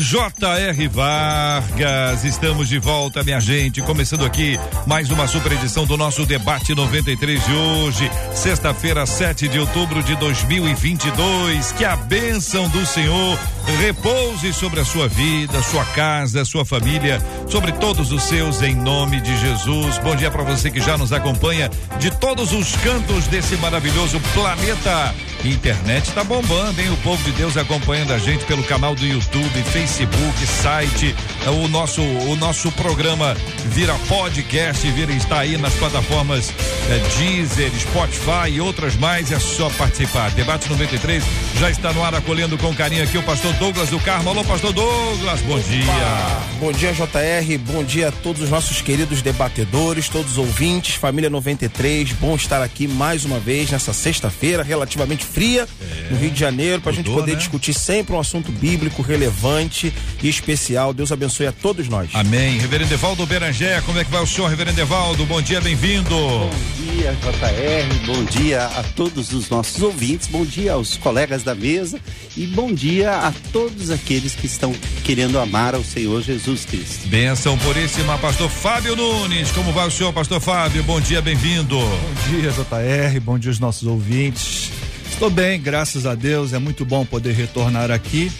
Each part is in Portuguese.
J.R. Vargas, estamos de volta, minha gente. Começando aqui mais uma super edição do nosso debate 93 de hoje, sexta-feira, 7 de outubro de 2022. Que a bênção do Senhor repouse sobre a sua vida, sua casa, sua família, sobre todos os seus, em nome de Jesus. Bom dia para você que já nos acompanha de todos os cantos desse maravilhoso planeta. Internet tá bombando, hein? O povo de Deus acompanhando a gente pelo canal do YouTube, Facebook, site. O nosso o nosso programa vira podcast, vira está aí nas plataformas é, Deezer, Spotify e outras mais. É só participar. Debate 93 já está no ar acolhendo com carinho aqui o pastor Douglas do Carmo. Alô, pastor Douglas, bom Opa. dia. Bom dia, JR. Bom dia a todos os nossos queridos debatedores, todos os ouvintes, família 93. Bom estar aqui mais uma vez nessa sexta-feira relativamente fria é. no Rio de Janeiro, para a gente poder né? discutir sempre um assunto bíblico relevante e especial. Deus abençoe a todos nós. Amém. Reverendo Evaldo Berangé, como é que vai o senhor, Reverendo Evaldo? Bom dia, bem-vindo. Bom dia, JR. Bom dia a todos os nossos ouvintes. Bom dia aos colegas da mesa e bom dia a todos aqueles que estão querendo amar ao Senhor Jesus Cristo. Benção puríssima, pastor Fábio Nunes. Como vai o senhor, pastor Fábio? Bom dia, bem-vindo. Bom dia, JR. Bom dia aos nossos ouvintes. Estou bem, graças a Deus. É muito bom poder retornar aqui.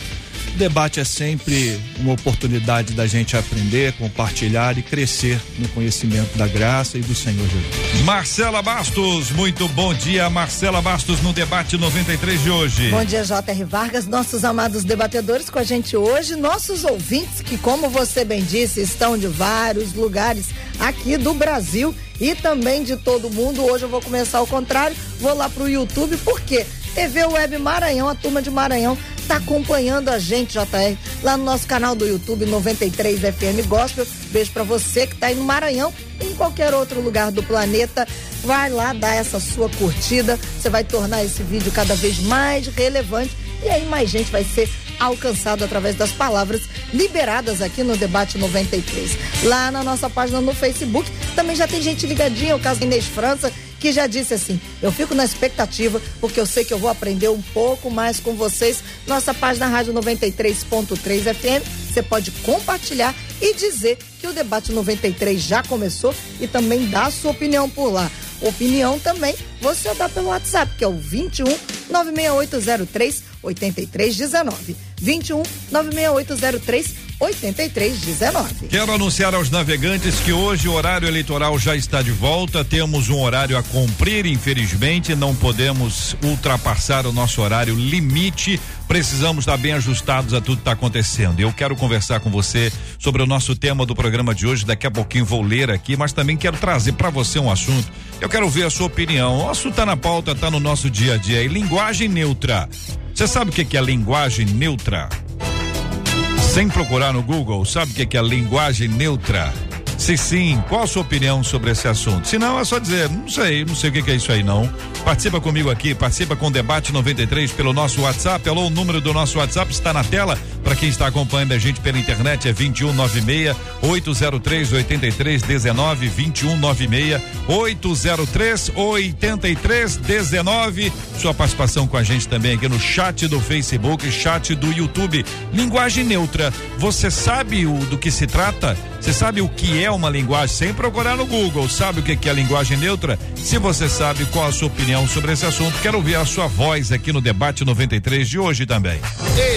O debate é sempre uma oportunidade da gente aprender, compartilhar e crescer no conhecimento da graça e do Senhor Jesus. Marcela Bastos, muito bom dia, Marcela Bastos no debate 93 de hoje. Bom dia, J.R. Vargas, nossos amados debatedores com a gente hoje, nossos ouvintes que, como você bem disse, estão de vários lugares aqui do Brasil e também de todo mundo. Hoje eu vou começar ao contrário, vou lá pro YouTube, porque TV Web Maranhão, a turma de Maranhão tá acompanhando a gente, JR, lá no nosso canal do YouTube 93 FM Gospel. Beijo para você que tá aí no Maranhão em qualquer outro lugar do planeta. Vai lá dar essa sua curtida, você vai tornar esse vídeo cada vez mais relevante e aí mais gente vai ser alcançado através das palavras liberadas aqui no Debate 93. Lá na nossa página no Facebook também já tem gente ligadinha, o caso Inês França, que já disse assim: eu fico na expectativa, porque eu sei que eu vou aprender um pouco mais com vocês. Nossa página Rádio 93.3 FM. Você pode compartilhar e dizer que o debate 93 já começou e também dar a sua opinião por lá. Opinião também você dá pelo WhatsApp, que é o 21 96803 8319. 21 96803 8319. Quero anunciar aos navegantes que hoje o horário eleitoral já está de volta. Temos um horário a cumprir, infelizmente, não podemos ultrapassar o nosso horário limite. Precisamos estar bem ajustados a tudo que está acontecendo. Eu quero conversar com você sobre o nosso tema do programa de hoje. Daqui a pouquinho vou ler aqui, mas também quero trazer para você um assunto. Eu quero ver a sua opinião. O assunto está na pauta, está no nosso dia a dia. E linguagem neutra. Você sabe o que é linguagem neutra? Sem procurar no Google, sabe o que é, que é linguagem neutra? Se sim, qual a sua opinião sobre esse assunto? Se não, é só dizer, não sei, não sei o que é isso aí não. Participa comigo aqui, participa com o Debate 93 pelo nosso WhatsApp. Alô, o número do nosso WhatsApp está na tela. Para quem está acompanhando a gente pela internet é 2196 803 8319 2196 803 8319. Sua participação com a gente também aqui no chat do Facebook, chat do YouTube. Linguagem neutra. Você sabe o, do que se trata? Você sabe o que é uma linguagem? Sem procurar no Google, sabe o que é linguagem neutra? Se você sabe qual a sua opinião sobre esse assunto, quero ouvir a sua voz aqui no debate 93 de hoje também.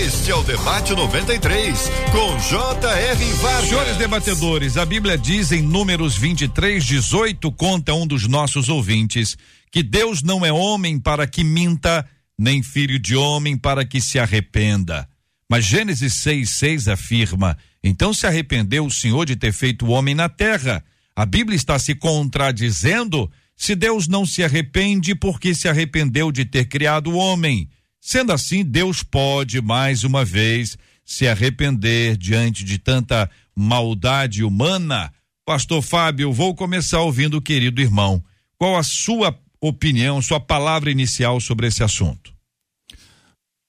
Este é o debate 93 com J.R. Vargas. Senhores debatedores, a Bíblia diz em Números 23, 18, conta um dos nossos ouvintes, que Deus não é homem para que minta, nem filho de homem para que se arrependa. Mas Gênesis 6, 6 afirma então se arrependeu o Senhor de ter feito o homem na terra. A Bíblia está se contradizendo se Deus não se arrepende porque se arrependeu de ter criado o homem. Sendo assim, Deus pode, mais uma vez, se arrepender diante de tanta maldade humana? Pastor Fábio, vou começar ouvindo o querido irmão. Qual a sua opinião, sua palavra inicial sobre esse assunto?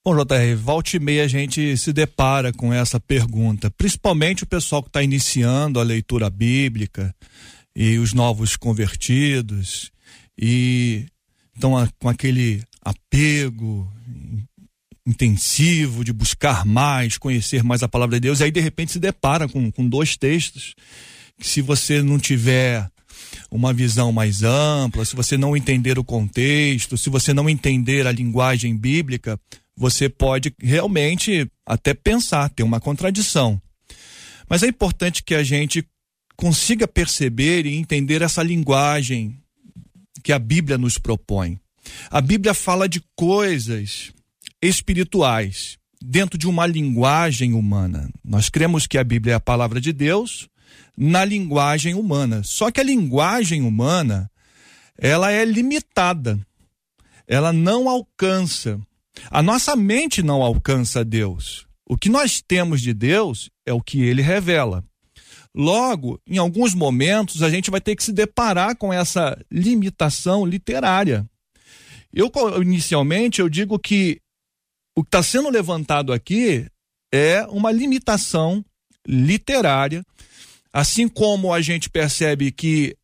Bom, JR, volta e meia a gente se depara com essa pergunta, principalmente o pessoal que está iniciando a leitura bíblica e os novos convertidos e estão com aquele apego intensivo de buscar mais, conhecer mais a palavra de Deus, e aí de repente se depara com, com dois textos que se você não tiver uma visão mais ampla, se você não entender o contexto, se você não entender a linguagem bíblica, você pode realmente até pensar, ter uma contradição. Mas é importante que a gente consiga perceber e entender essa linguagem que a Bíblia nos propõe. A Bíblia fala de coisas espirituais dentro de uma linguagem humana. Nós cremos que a Bíblia é a palavra de Deus na linguagem humana. Só que a linguagem humana, ela é limitada. Ela não alcança a nossa mente não alcança Deus. O que nós temos de Deus é o que ele revela. Logo, em alguns momentos, a gente vai ter que se deparar com essa limitação literária. Eu, inicialmente, eu digo que o que está sendo levantado aqui é uma limitação literária, assim como a gente percebe que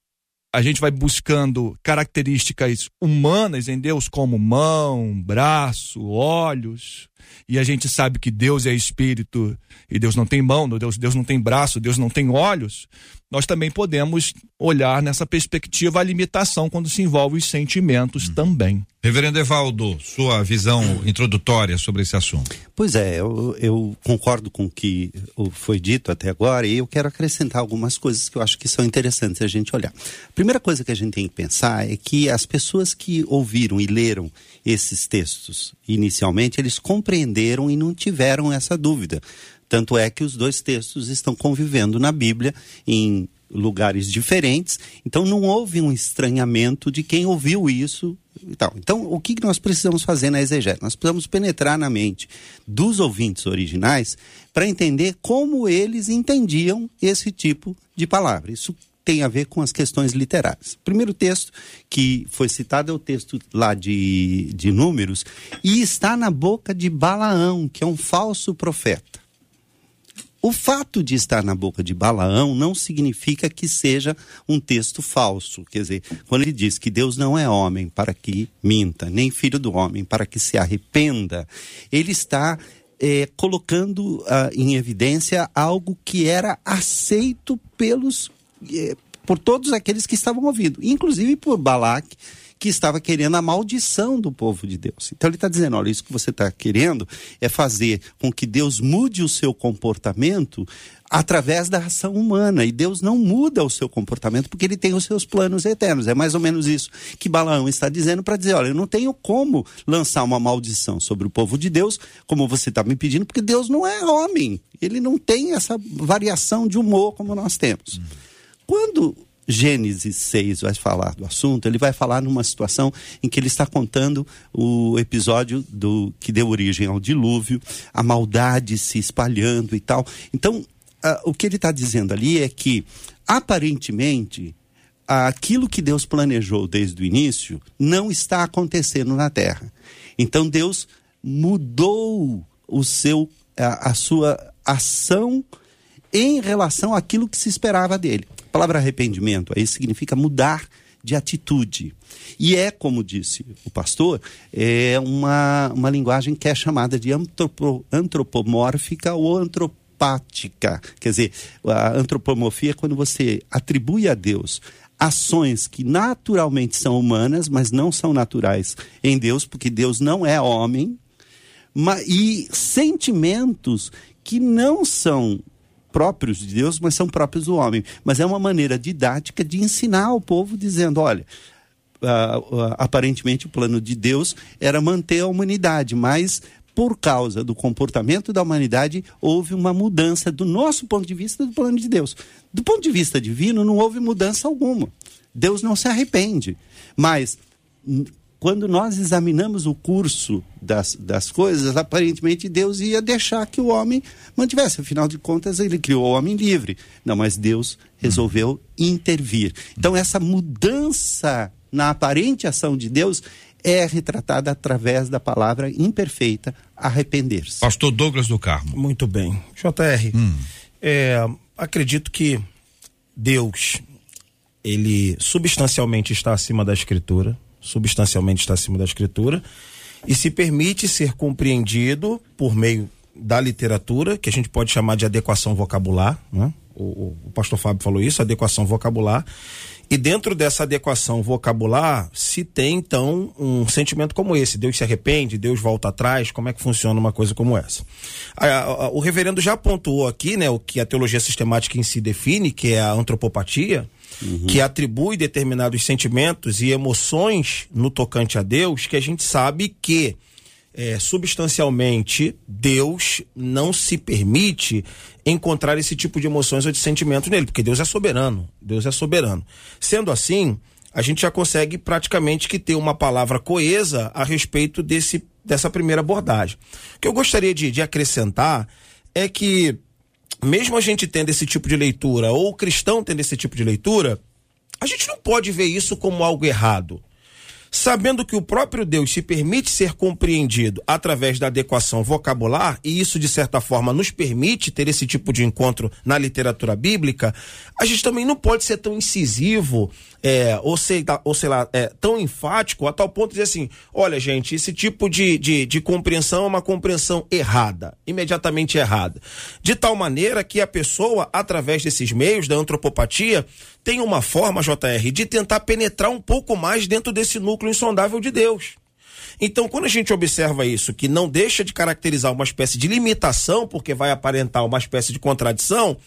a gente vai buscando características humanas em Deus, como mão, braço, olhos, e a gente sabe que Deus é espírito e Deus não tem mão, Deus, Deus não tem braço, Deus não tem olhos, nós também podemos olhar nessa perspectiva a limitação quando se envolve os sentimentos uhum. também. Reverendo Evaldo, sua visão introdutória sobre esse assunto. Pois é, eu, eu, concordo com o que foi dito até agora e eu quero acrescentar algumas coisas que eu acho que são interessantes a gente olhar. A primeira coisa que a gente tem que pensar é que as pessoas que ouviram e leram esses textos inicialmente, eles compreenderam e não tiveram essa dúvida. Tanto é que os dois textos estão convivendo na Bíblia em lugares diferentes, então não houve um estranhamento de quem ouviu isso e tal. Então, o que nós precisamos fazer na exegese? Nós precisamos penetrar na mente dos ouvintes originais para entender como eles entendiam esse tipo de palavra. Isso tem a ver com as questões literárias. O primeiro texto que foi citado é o texto lá de, de Números e está na boca de Balaão, que é um falso profeta. O fato de estar na boca de Balaão não significa que seja um texto falso. Quer dizer, quando ele diz que Deus não é homem para que minta, nem filho do homem para que se arrependa, ele está é, colocando uh, em evidência algo que era aceito pelos, é, por todos aqueles que estavam ouvindo, inclusive por Balaque que estava querendo a maldição do povo de Deus. Então ele está dizendo: olha, isso que você está querendo é fazer com que Deus mude o seu comportamento através da ação humana. E Deus não muda o seu comportamento porque ele tem os seus planos eternos. É mais ou menos isso que Balaão está dizendo para dizer: olha, eu não tenho como lançar uma maldição sobre o povo de Deus, como você está me pedindo, porque Deus não é homem. Ele não tem essa variação de humor como nós temos. Quando Gênesis 6 vai falar do assunto, ele vai falar numa situação em que ele está contando o episódio do que deu origem ao dilúvio, a maldade se espalhando e tal. Então, uh, o que ele está dizendo ali é que, aparentemente, aquilo que Deus planejou desde o início não está acontecendo na terra. Então, Deus mudou o seu, a, a sua ação em relação àquilo que se esperava dele. A palavra arrependimento aí significa mudar de atitude. E é, como disse o pastor, é uma, uma linguagem que é chamada de antropo, antropomórfica ou antropática. Quer dizer, a antropomorfia é quando você atribui a Deus ações que naturalmente são humanas, mas não são naturais em Deus, porque Deus não é homem, e sentimentos que não são próprios de Deus, mas são próprios do homem. Mas é uma maneira didática de ensinar ao povo, dizendo: olha, aparentemente o plano de Deus era manter a humanidade, mas por causa do comportamento da humanidade, houve uma mudança do nosso ponto de vista do plano de Deus. Do ponto de vista divino, não houve mudança alguma. Deus não se arrepende. Mas quando nós examinamos o curso das, das coisas, aparentemente Deus ia deixar que o homem mantivesse. Afinal de contas, ele criou o homem livre. Não, mas Deus resolveu intervir. Então, essa mudança na aparente ação de Deus é retratada através da palavra imperfeita, arrepender-se. Pastor Douglas do Carmo. Muito bem. JR, hum. é, acredito que Deus, ele substancialmente está acima da Escritura, substancialmente está acima da Escritura, e se permite ser compreendido por meio da literatura, que a gente pode chamar de adequação vocabular, né? o, o, o pastor Fábio falou isso, adequação vocabular, e dentro dessa adequação vocabular, se tem então um sentimento como esse: Deus se arrepende, Deus volta atrás, como é que funciona uma coisa como essa? o reverendo já pontuou aqui, né, o que a teologia sistemática em si define, que é a antropopatia, uhum. que atribui determinados sentimentos e emoções no tocante a Deus, que a gente sabe que é, substancialmente Deus não se permite encontrar esse tipo de emoções ou de sentimentos nele, porque Deus é soberano. Deus é soberano. Sendo assim, a gente já consegue praticamente que ter uma palavra coesa a respeito desse, dessa primeira abordagem. O que eu gostaria de, de acrescentar é que, mesmo a gente tendo esse tipo de leitura, ou o cristão tendo esse tipo de leitura, a gente não pode ver isso como algo errado sabendo que o próprio Deus se permite ser compreendido através da adequação vocabular, e isso de certa forma nos permite ter esse tipo de encontro na literatura bíblica, a gente também não pode ser tão incisivo é, ou, sei, ou sei lá, é, tão enfático a tal ponto de dizer assim: olha, gente, esse tipo de, de, de compreensão é uma compreensão errada, imediatamente errada. De tal maneira que a pessoa, através desses meios da antropopatia, tem uma forma, JR, de tentar penetrar um pouco mais dentro desse núcleo insondável de Deus. Então, quando a gente observa isso, que não deixa de caracterizar uma espécie de limitação, porque vai aparentar uma espécie de contradição,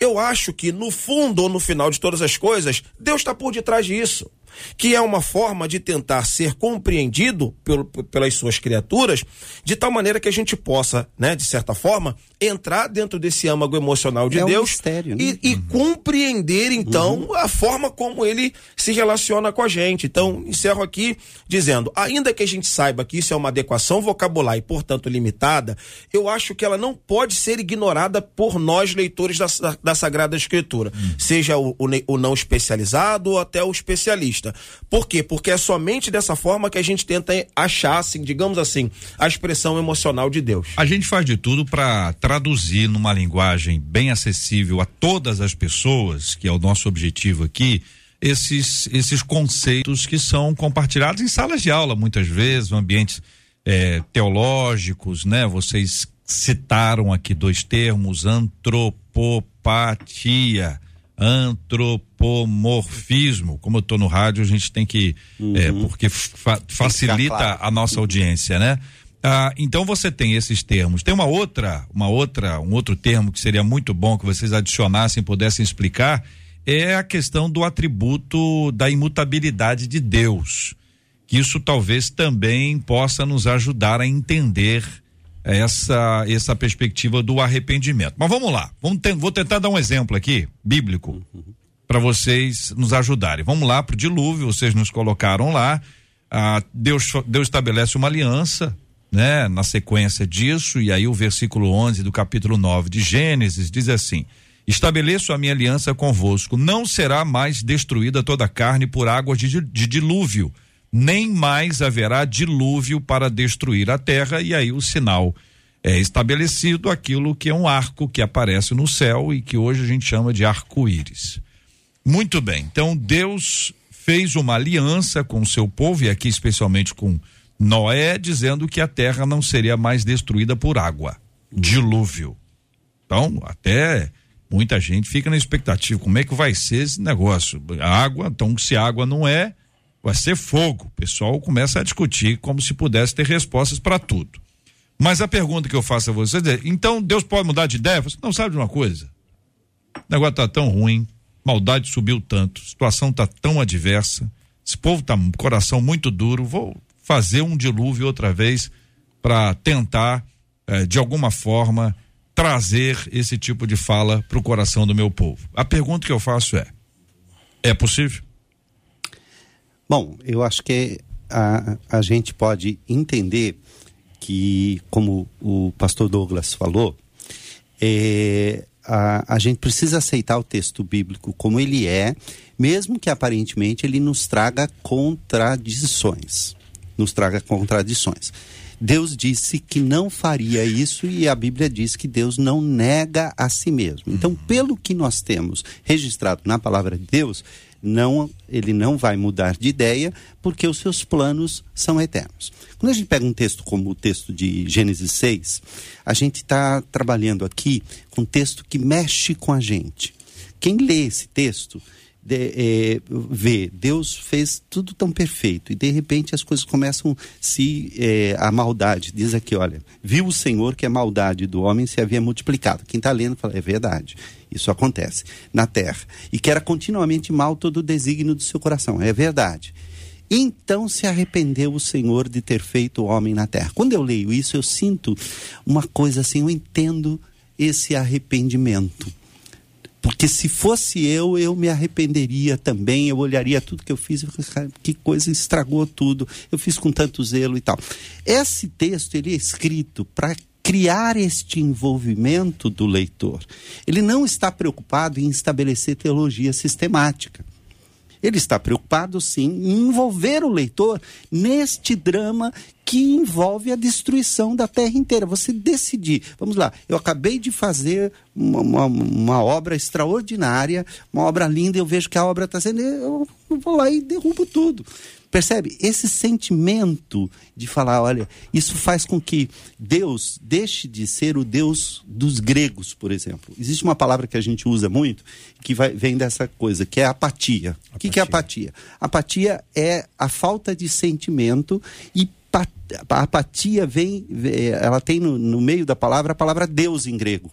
eu acho que no fundo ou no final de todas as coisas, Deus está por detrás disso que é uma forma de tentar ser compreendido pelo, pelas suas criaturas, de tal maneira que a gente possa, né, de certa forma, entrar dentro desse âmago emocional de é Deus um mistério, né? e, e uhum. compreender, então, uhum. a forma como ele se relaciona com a gente. Então, encerro aqui dizendo, ainda que a gente saiba que isso é uma adequação vocabular e, portanto, limitada, eu acho que ela não pode ser ignorada por nós, leitores da, da Sagrada Escritura, uhum. seja o, o, o não especializado ou até o especialista. Por quê? Porque é somente dessa forma que a gente tenta achar, assim, digamos assim, a expressão emocional de Deus. A gente faz de tudo para traduzir numa linguagem bem acessível a todas as pessoas, que é o nosso objetivo aqui, esses, esses conceitos que são compartilhados em salas de aula, muitas vezes, ambientes é, teológicos, né? Vocês citaram aqui dois termos, antropopatia antropomorfismo. Como eu estou no rádio, a gente tem que. Uhum. É, porque fa facilita claro. a nossa audiência, né? Ah, então você tem esses termos. Tem uma outra, uma outra, um outro termo que seria muito bom que vocês adicionassem, pudessem explicar, é a questão do atributo da imutabilidade de Deus. Que isso talvez também possa nos ajudar a entender essa essa perspectiva do arrependimento. Mas vamos lá, vamos ter, vou tentar dar um exemplo aqui bíblico para vocês nos ajudarem. Vamos lá para o dilúvio, vocês nos colocaram lá. Ah, Deus Deus estabelece uma aliança, né? Na sequência disso e aí o versículo 11 do capítulo 9 de Gênesis diz assim: Estabeleço a minha aliança convosco, não será mais destruída toda a carne por águas de, de dilúvio nem mais haverá dilúvio para destruir a terra, e aí o sinal é estabelecido aquilo que é um arco que aparece no céu e que hoje a gente chama de arco-íris. Muito bem, então Deus fez uma aliança com o seu povo, e aqui especialmente com Noé, dizendo que a terra não seria mais destruída por água, dilúvio. Então, até muita gente fica na expectativa, como é que vai ser esse negócio? Água, então se água não é, vai ser fogo. O pessoal começa a discutir como se pudesse ter respostas para tudo. Mas a pergunta que eu faço a você é: então Deus pode mudar de ideia? Você não sabe de uma coisa? O negócio tá tão ruim, maldade subiu tanto, situação tá tão adversa, esse povo tá com coração muito duro. Vou fazer um dilúvio outra vez para tentar, eh, de alguma forma, trazer esse tipo de fala para o coração do meu povo. A pergunta que eu faço é: é possível? Bom, eu acho que a, a gente pode entender que, como o pastor Douglas falou, é, a, a gente precisa aceitar o texto bíblico como ele é, mesmo que aparentemente ele nos traga contradições. Nos traga contradições. Deus disse que não faria isso e a Bíblia diz que Deus não nega a si mesmo. Então, pelo que nós temos registrado na palavra de Deus, não, ele não vai mudar de ideia porque os seus planos são eternos. Quando a gente pega um texto como o texto de Gênesis 6, a gente está trabalhando aqui com um texto que mexe com a gente. Quem lê esse texto de, é, vê, Deus fez tudo tão perfeito e de repente as coisas começam se é, a maldade diz aqui, olha, viu o Senhor que a maldade do homem se havia multiplicado. Quem está lendo fala, é verdade. Isso acontece na terra. E que era continuamente mal todo o desígnio do seu coração. É verdade. Então se arrependeu o Senhor de ter feito o homem na terra. Quando eu leio isso, eu sinto uma coisa assim, eu entendo esse arrependimento. Porque se fosse eu, eu me arrependeria também, eu olharia tudo que eu fiz que coisa estragou tudo, eu fiz com tanto zelo e tal. Esse texto ele é escrito para criar este envolvimento do leitor. Ele não está preocupado em estabelecer teologia sistemática. Ele está preocupado, sim, em envolver o leitor neste drama que envolve a destruição da terra inteira. Você decidir, vamos lá, eu acabei de fazer uma, uma, uma obra extraordinária, uma obra linda, eu vejo que a obra está sendo. Eu vou lá e derrubo tudo. Percebe? Esse sentimento de falar, olha, isso faz com que Deus deixe de ser o Deus dos gregos, por exemplo. Existe uma palavra que a gente usa muito, que vai, vem dessa coisa, que é apatia. apatia. O que, que é apatia? Apatia é a falta de sentimento e a apatia vem, ela tem no, no meio da palavra a palavra Deus em grego,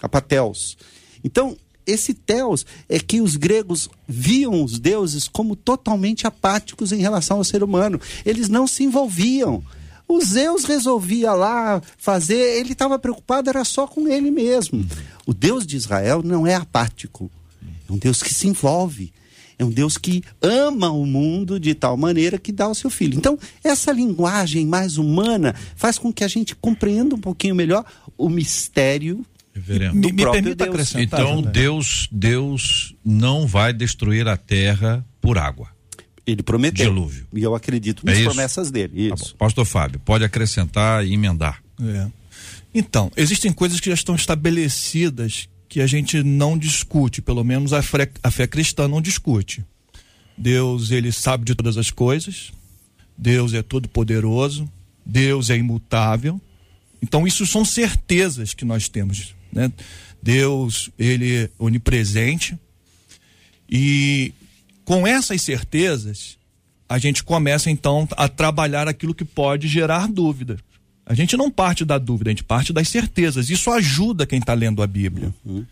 apateus. Então, esse Theos é que os gregos viam os deuses como totalmente apáticos em relação ao ser humano. Eles não se envolviam. O Zeus resolvia lá fazer, ele estava preocupado, era só com ele mesmo. O Deus de Israel não é apático. É um Deus que se envolve. É um Deus que ama o mundo de tal maneira que dá o seu filho. Então, essa linguagem mais humana faz com que a gente compreenda um pouquinho melhor o mistério Reverendo. Me, me permita Deus. acrescentar. Então Deus, Deus não vai destruir a terra por água. Ele prometeu. Dilúvio. E eu acredito nas é promessas dele. Tá isso. Tá Pastor Fábio, pode acrescentar e emendar. É. Então, existem coisas que já estão estabelecidas que a gente não discute, pelo menos a fé, a fé cristã não discute. Deus, ele sabe de todas as coisas. Deus é todo poderoso. Deus é imutável. Então, isso são certezas que nós temos né? Deus, ele é onipresente. E com essas certezas, a gente começa então a trabalhar aquilo que pode gerar dúvida. A gente não parte da dúvida, a gente parte das certezas. Isso ajuda quem está lendo a Bíblia. Uhum.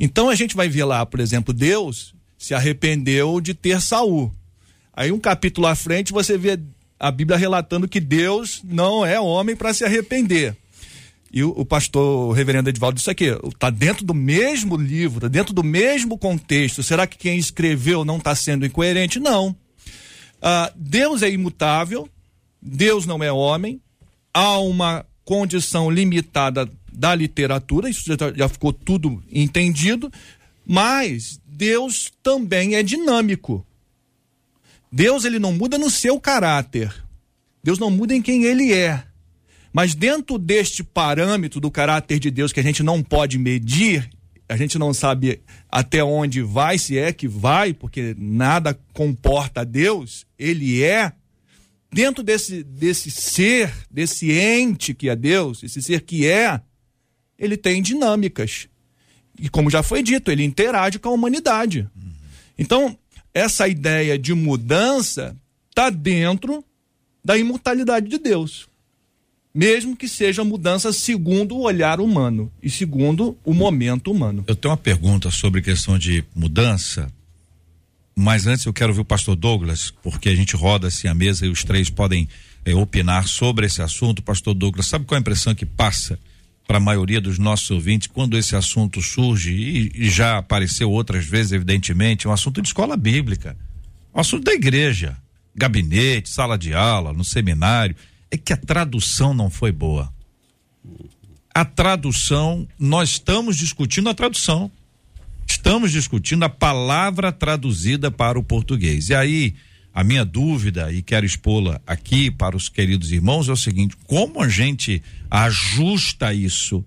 Então a gente vai ver lá, por exemplo, Deus se arrependeu de ter Saul. Aí um capítulo à frente você vê a Bíblia relatando que Deus não é homem para se arrepender. E o, o pastor o reverendo Edvaldo disse aqui, está dentro do mesmo livro, tá dentro do mesmo contexto. Será que quem escreveu não está sendo incoerente? Não. Ah, Deus é imutável, Deus não é homem, há uma condição limitada da literatura, isso já, já ficou tudo entendido, mas Deus também é dinâmico. Deus ele não muda no seu caráter. Deus não muda em quem ele é. Mas dentro deste parâmetro do caráter de Deus que a gente não pode medir, a gente não sabe até onde vai, se é que vai, porque nada comporta Deus, ele é. Dentro desse, desse ser, desse ente que é Deus, esse ser que é, ele tem dinâmicas. E como já foi dito, ele interage com a humanidade. Então, essa ideia de mudança está dentro da imortalidade de Deus mesmo que seja mudança segundo o olhar humano e segundo o momento humano. Eu tenho uma pergunta sobre questão de mudança, mas antes eu quero ouvir o pastor Douglas, porque a gente roda assim a mesa e os três podem é, opinar sobre esse assunto. Pastor Douglas, sabe qual é a impressão que passa para a maioria dos nossos ouvintes quando esse assunto surge e, e já apareceu outras vezes, evidentemente, um assunto de escola bíblica, um assunto da igreja. gabinete, sala de aula, no seminário, é que a tradução não foi boa. A tradução, nós estamos discutindo a tradução. Estamos discutindo a palavra traduzida para o português. E aí, a minha dúvida, e quero expô-la aqui para os queridos irmãos, é o seguinte: como a gente ajusta isso?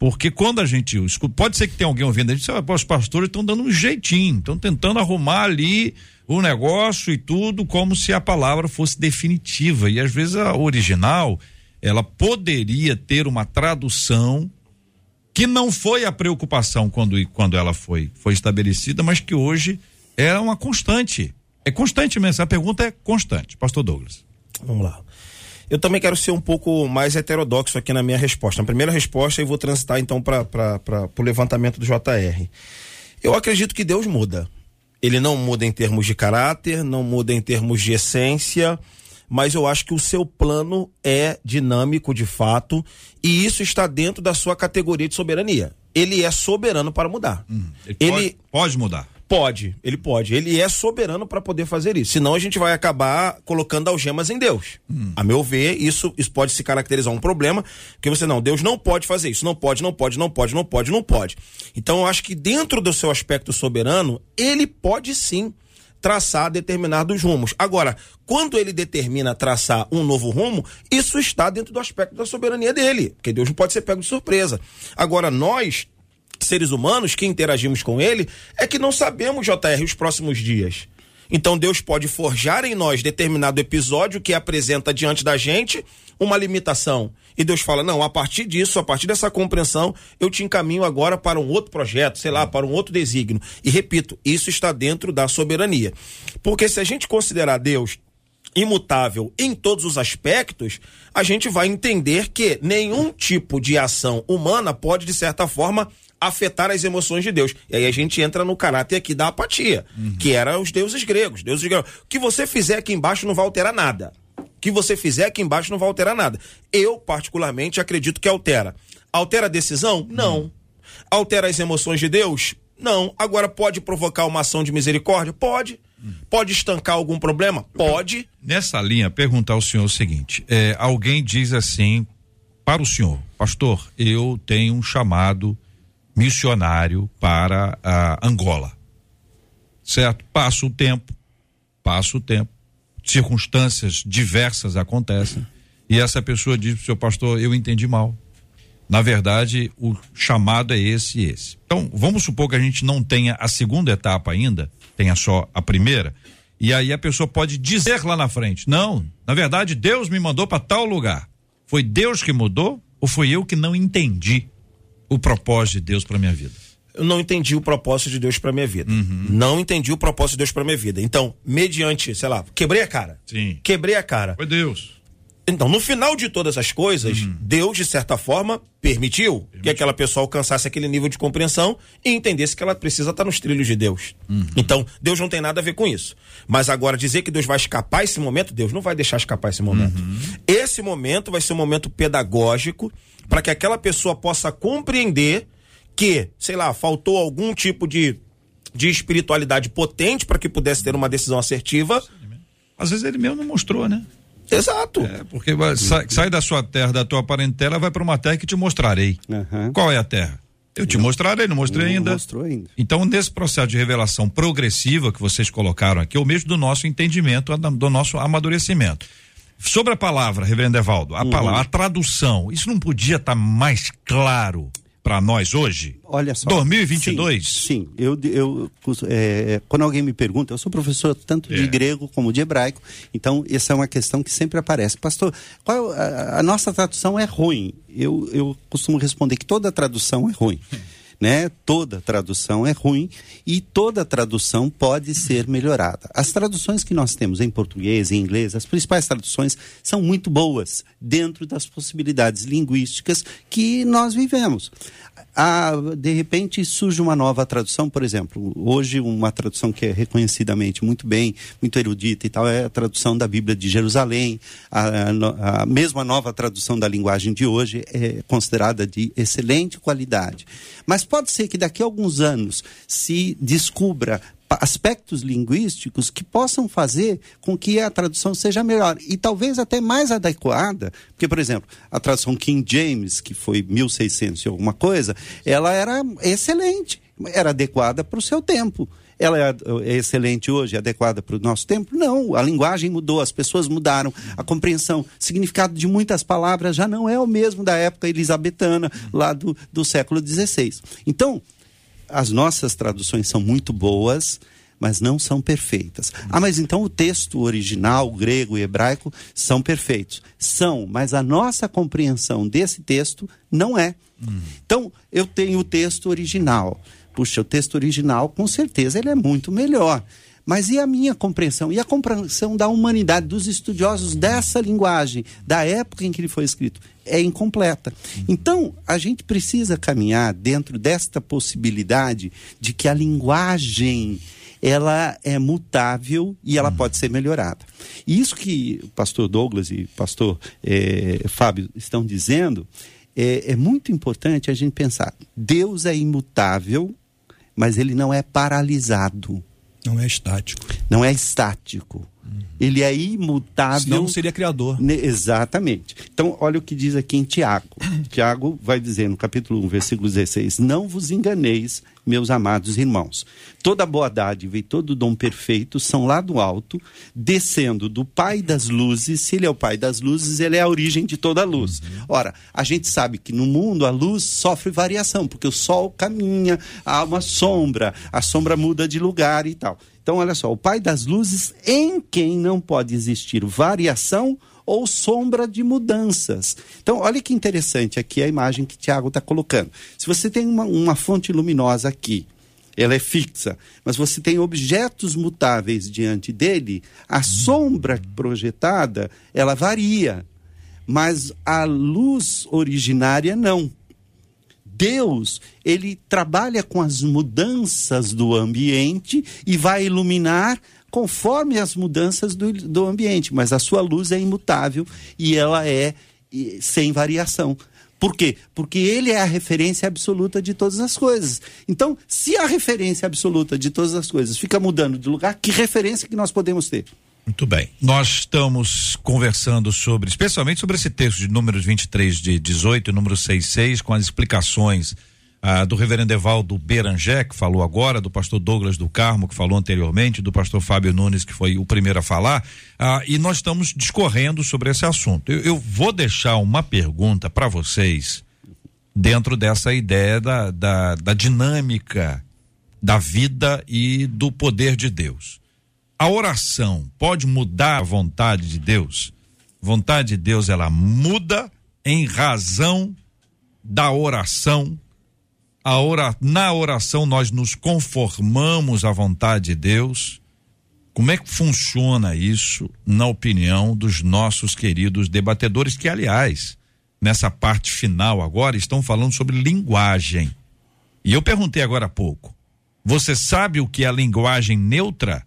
Porque quando a gente pode ser que tenha alguém ouvindo a gente, os pastores estão dando um jeitinho, estão tentando arrumar ali o negócio e tudo como se a palavra fosse definitiva. E às vezes a original, ela poderia ter uma tradução que não foi a preocupação quando, quando ela foi, foi estabelecida, mas que hoje é uma constante. É constante mesmo. A pergunta é constante. Pastor Douglas. Vamos lá. Eu também quero ser um pouco mais heterodoxo aqui na minha resposta. A primeira resposta eu vou transitar então para o levantamento do JR. Eu acredito que Deus muda. Ele não muda em termos de caráter, não muda em termos de essência, mas eu acho que o seu plano é dinâmico de fato e isso está dentro da sua categoria de soberania. Ele é soberano para mudar. Hum, ele, ele pode, pode mudar. Pode, ele pode. Ele é soberano para poder fazer isso. Senão a gente vai acabar colocando algemas em Deus. Hum. A meu ver, isso, isso pode se caracterizar um problema, que você não, Deus não pode fazer isso. Não pode, não pode, não pode, não pode, não pode. Então eu acho que dentro do seu aspecto soberano, ele pode sim traçar determinados rumos. Agora, quando ele determina traçar um novo rumo, isso está dentro do aspecto da soberania dele, porque Deus não pode ser pego de surpresa. Agora, nós seres humanos que interagimos com ele é que não sabemos, JR, os próximos dias. Então Deus pode forjar em nós determinado episódio que apresenta diante da gente uma limitação. E Deus fala: não, a partir disso, a partir dessa compreensão, eu te encaminho agora para um outro projeto, sei lá, para um outro desígnio. E repito, isso está dentro da soberania. Porque se a gente considerar Deus imutável em todos os aspectos, a gente vai entender que nenhum tipo de ação humana pode, de certa forma, afetar as emoções de Deus. E aí a gente entra no caráter aqui da apatia, uhum. que era os deuses gregos. Deuses gregos. O que você fizer aqui embaixo não vai alterar nada. O que você fizer aqui embaixo não vai alterar nada. Eu, particularmente, acredito que altera. Altera a decisão? Não. Uhum. Altera as emoções de Deus? Não. Agora pode provocar uma ação de misericórdia? Pode. Pode estancar algum problema? Pode. Nessa linha, perguntar ao senhor o seguinte: é, alguém diz assim para o senhor, pastor, eu tenho um chamado missionário para a Angola. Certo? Passa o tempo, passa o tempo, circunstâncias diversas acontecem e essa pessoa diz para o seu pastor: Eu entendi mal. Na verdade, o chamado é esse e esse. Então, vamos supor que a gente não tenha a segunda etapa ainda, tenha só a primeira, e aí a pessoa pode dizer lá na frente: Não, na verdade, Deus me mandou para tal lugar. Foi Deus que mudou ou foi eu que não entendi? O propósito de Deus para minha vida? Eu não entendi o propósito de Deus para minha vida. Uhum. Não entendi o propósito de Deus para minha vida. Então, mediante, sei lá, quebrei a cara. Sim. Quebrei a cara. Foi Deus. Então, no final de todas as coisas, uhum. Deus, de certa forma, permitiu, permitiu, que aquela pessoa alcançasse aquele nível de compreensão e entendesse que ela precisa estar nos trilhos de Deus. Uhum. Então, Deus não tem nada a ver com isso. Mas agora, dizer que Deus vai escapar esse momento, Deus não vai deixar escapar esse momento. Uhum. Esse momento vai ser um momento pedagógico para que aquela pessoa possa compreender que, sei lá, faltou algum tipo de, de espiritualidade potente para que pudesse ter uma decisão assertiva. Às vezes ele mesmo não mostrou, né? Exato. É, porque vai, sai, sai, da sua terra, da tua parentela, vai para uma terra que te mostrarei. Uhum. Qual é a terra? Eu te mostrarei, não mostrei não ainda. Mostrou ainda. Então, nesse processo de revelação progressiva que vocês colocaram aqui, é o mesmo do nosso entendimento, do nosso amadurecimento. Sobre a palavra, reverendo Evaldo, a uhum. palavra, a tradução, isso não podia estar tá mais claro para nós hoje? Olha só. 2022? Sim, sim. eu, eu é, quando alguém me pergunta, eu sou professor tanto de é. grego como de hebraico, então essa é uma questão que sempre aparece. Pastor, qual, a, a nossa tradução é ruim. Eu, eu costumo responder que toda tradução é ruim. né? Toda tradução é ruim e toda tradução pode ser melhorada. As traduções que nós temos em português e inglês, as principais traduções são muito boas dentro das possibilidades linguísticas que nós vivemos ah, de repente surge uma nova tradução, por exemplo, hoje uma tradução que é reconhecidamente muito bem, muito erudita e tal, é a tradução da Bíblia de Jerusalém, a, a, a mesma nova tradução da linguagem de hoje é considerada de excelente qualidade. Mas pode ser que daqui a alguns anos se descubra aspectos linguísticos que possam fazer com que a tradução seja melhor e talvez até mais adequada, porque por exemplo, a tradução King James, que foi 1600 e alguma coisa, ela era excelente, era adequada para o seu tempo. Ela é, é excelente hoje, é adequada para o nosso tempo? Não, a linguagem mudou, as pessoas mudaram, a compreensão, significado de muitas palavras já não é o mesmo da época elisabetana, lá do, do século XVI. Então, as nossas traduções são muito boas, mas não são perfeitas. Ah, mas então o texto original, grego e hebraico, são perfeitos. São, mas a nossa compreensão desse texto não é. Então, eu tenho o texto original. Puxa, o texto original, com certeza, ele é muito melhor. Mas e a minha compreensão? E a compreensão da humanidade, dos estudiosos dessa linguagem, da época em que ele foi escrito? É incompleta. Então, a gente precisa caminhar dentro desta possibilidade de que a linguagem ela é mutável e ela pode ser melhorada. E isso que o pastor Douglas e o pastor eh, Fábio estão dizendo é, é muito importante a gente pensar. Deus é imutável, mas ele não é paralisado. Não é estático. Não é estático. Uhum. Ele é imutável. Senão não seria criador. Ne exatamente. Então, olha o que diz aqui em Tiago. Tiago vai dizer no capítulo 1, versículo 16: Não vos enganeis, meus amados irmãos. Toda boa dádiva e todo dom perfeito são lá do alto, descendo do Pai das luzes. Se ele é o Pai das luzes, ele é a origem de toda a luz. Uhum. Ora, a gente sabe que no mundo a luz sofre variação, porque o sol caminha, há uma sombra, a sombra muda de lugar e tal. Então, olha só, o Pai das luzes, em quem não pode existir variação ou sombra de mudanças. Então, olha que interessante aqui a imagem que Tiago está colocando. Se você tem uma, uma fonte luminosa aqui, ela é fixa, mas você tem objetos mutáveis diante dele, a sombra projetada, ela varia, mas a luz originária não. Deus, ele trabalha com as mudanças do ambiente e vai iluminar conforme as mudanças do, do ambiente, mas a sua luz é imutável e ela é sem variação. Por quê? Porque ele é a referência absoluta de todas as coisas. Então, se a referência absoluta de todas as coisas fica mudando de lugar, que referência que nós podemos ter? Muito bem. Nós estamos conversando sobre, especialmente sobre esse texto de números 23 de 18 e número 66, com as explicações ah, do reverendo Evaldo Berangé, que falou agora, do pastor Douglas do Carmo, que falou anteriormente, do pastor Fábio Nunes, que foi o primeiro a falar, ah, e nós estamos discorrendo sobre esse assunto. Eu, eu vou deixar uma pergunta para vocês dentro dessa ideia da, da, da dinâmica da vida e do poder de Deus a oração pode mudar a vontade de Deus? Vontade de Deus ela muda em razão da oração. Ora, na oração nós nos conformamos à vontade de Deus. Como é que funciona isso na opinião dos nossos queridos debatedores que aliás, nessa parte final agora estão falando sobre linguagem. E eu perguntei agora há pouco: você sabe o que é a linguagem neutra?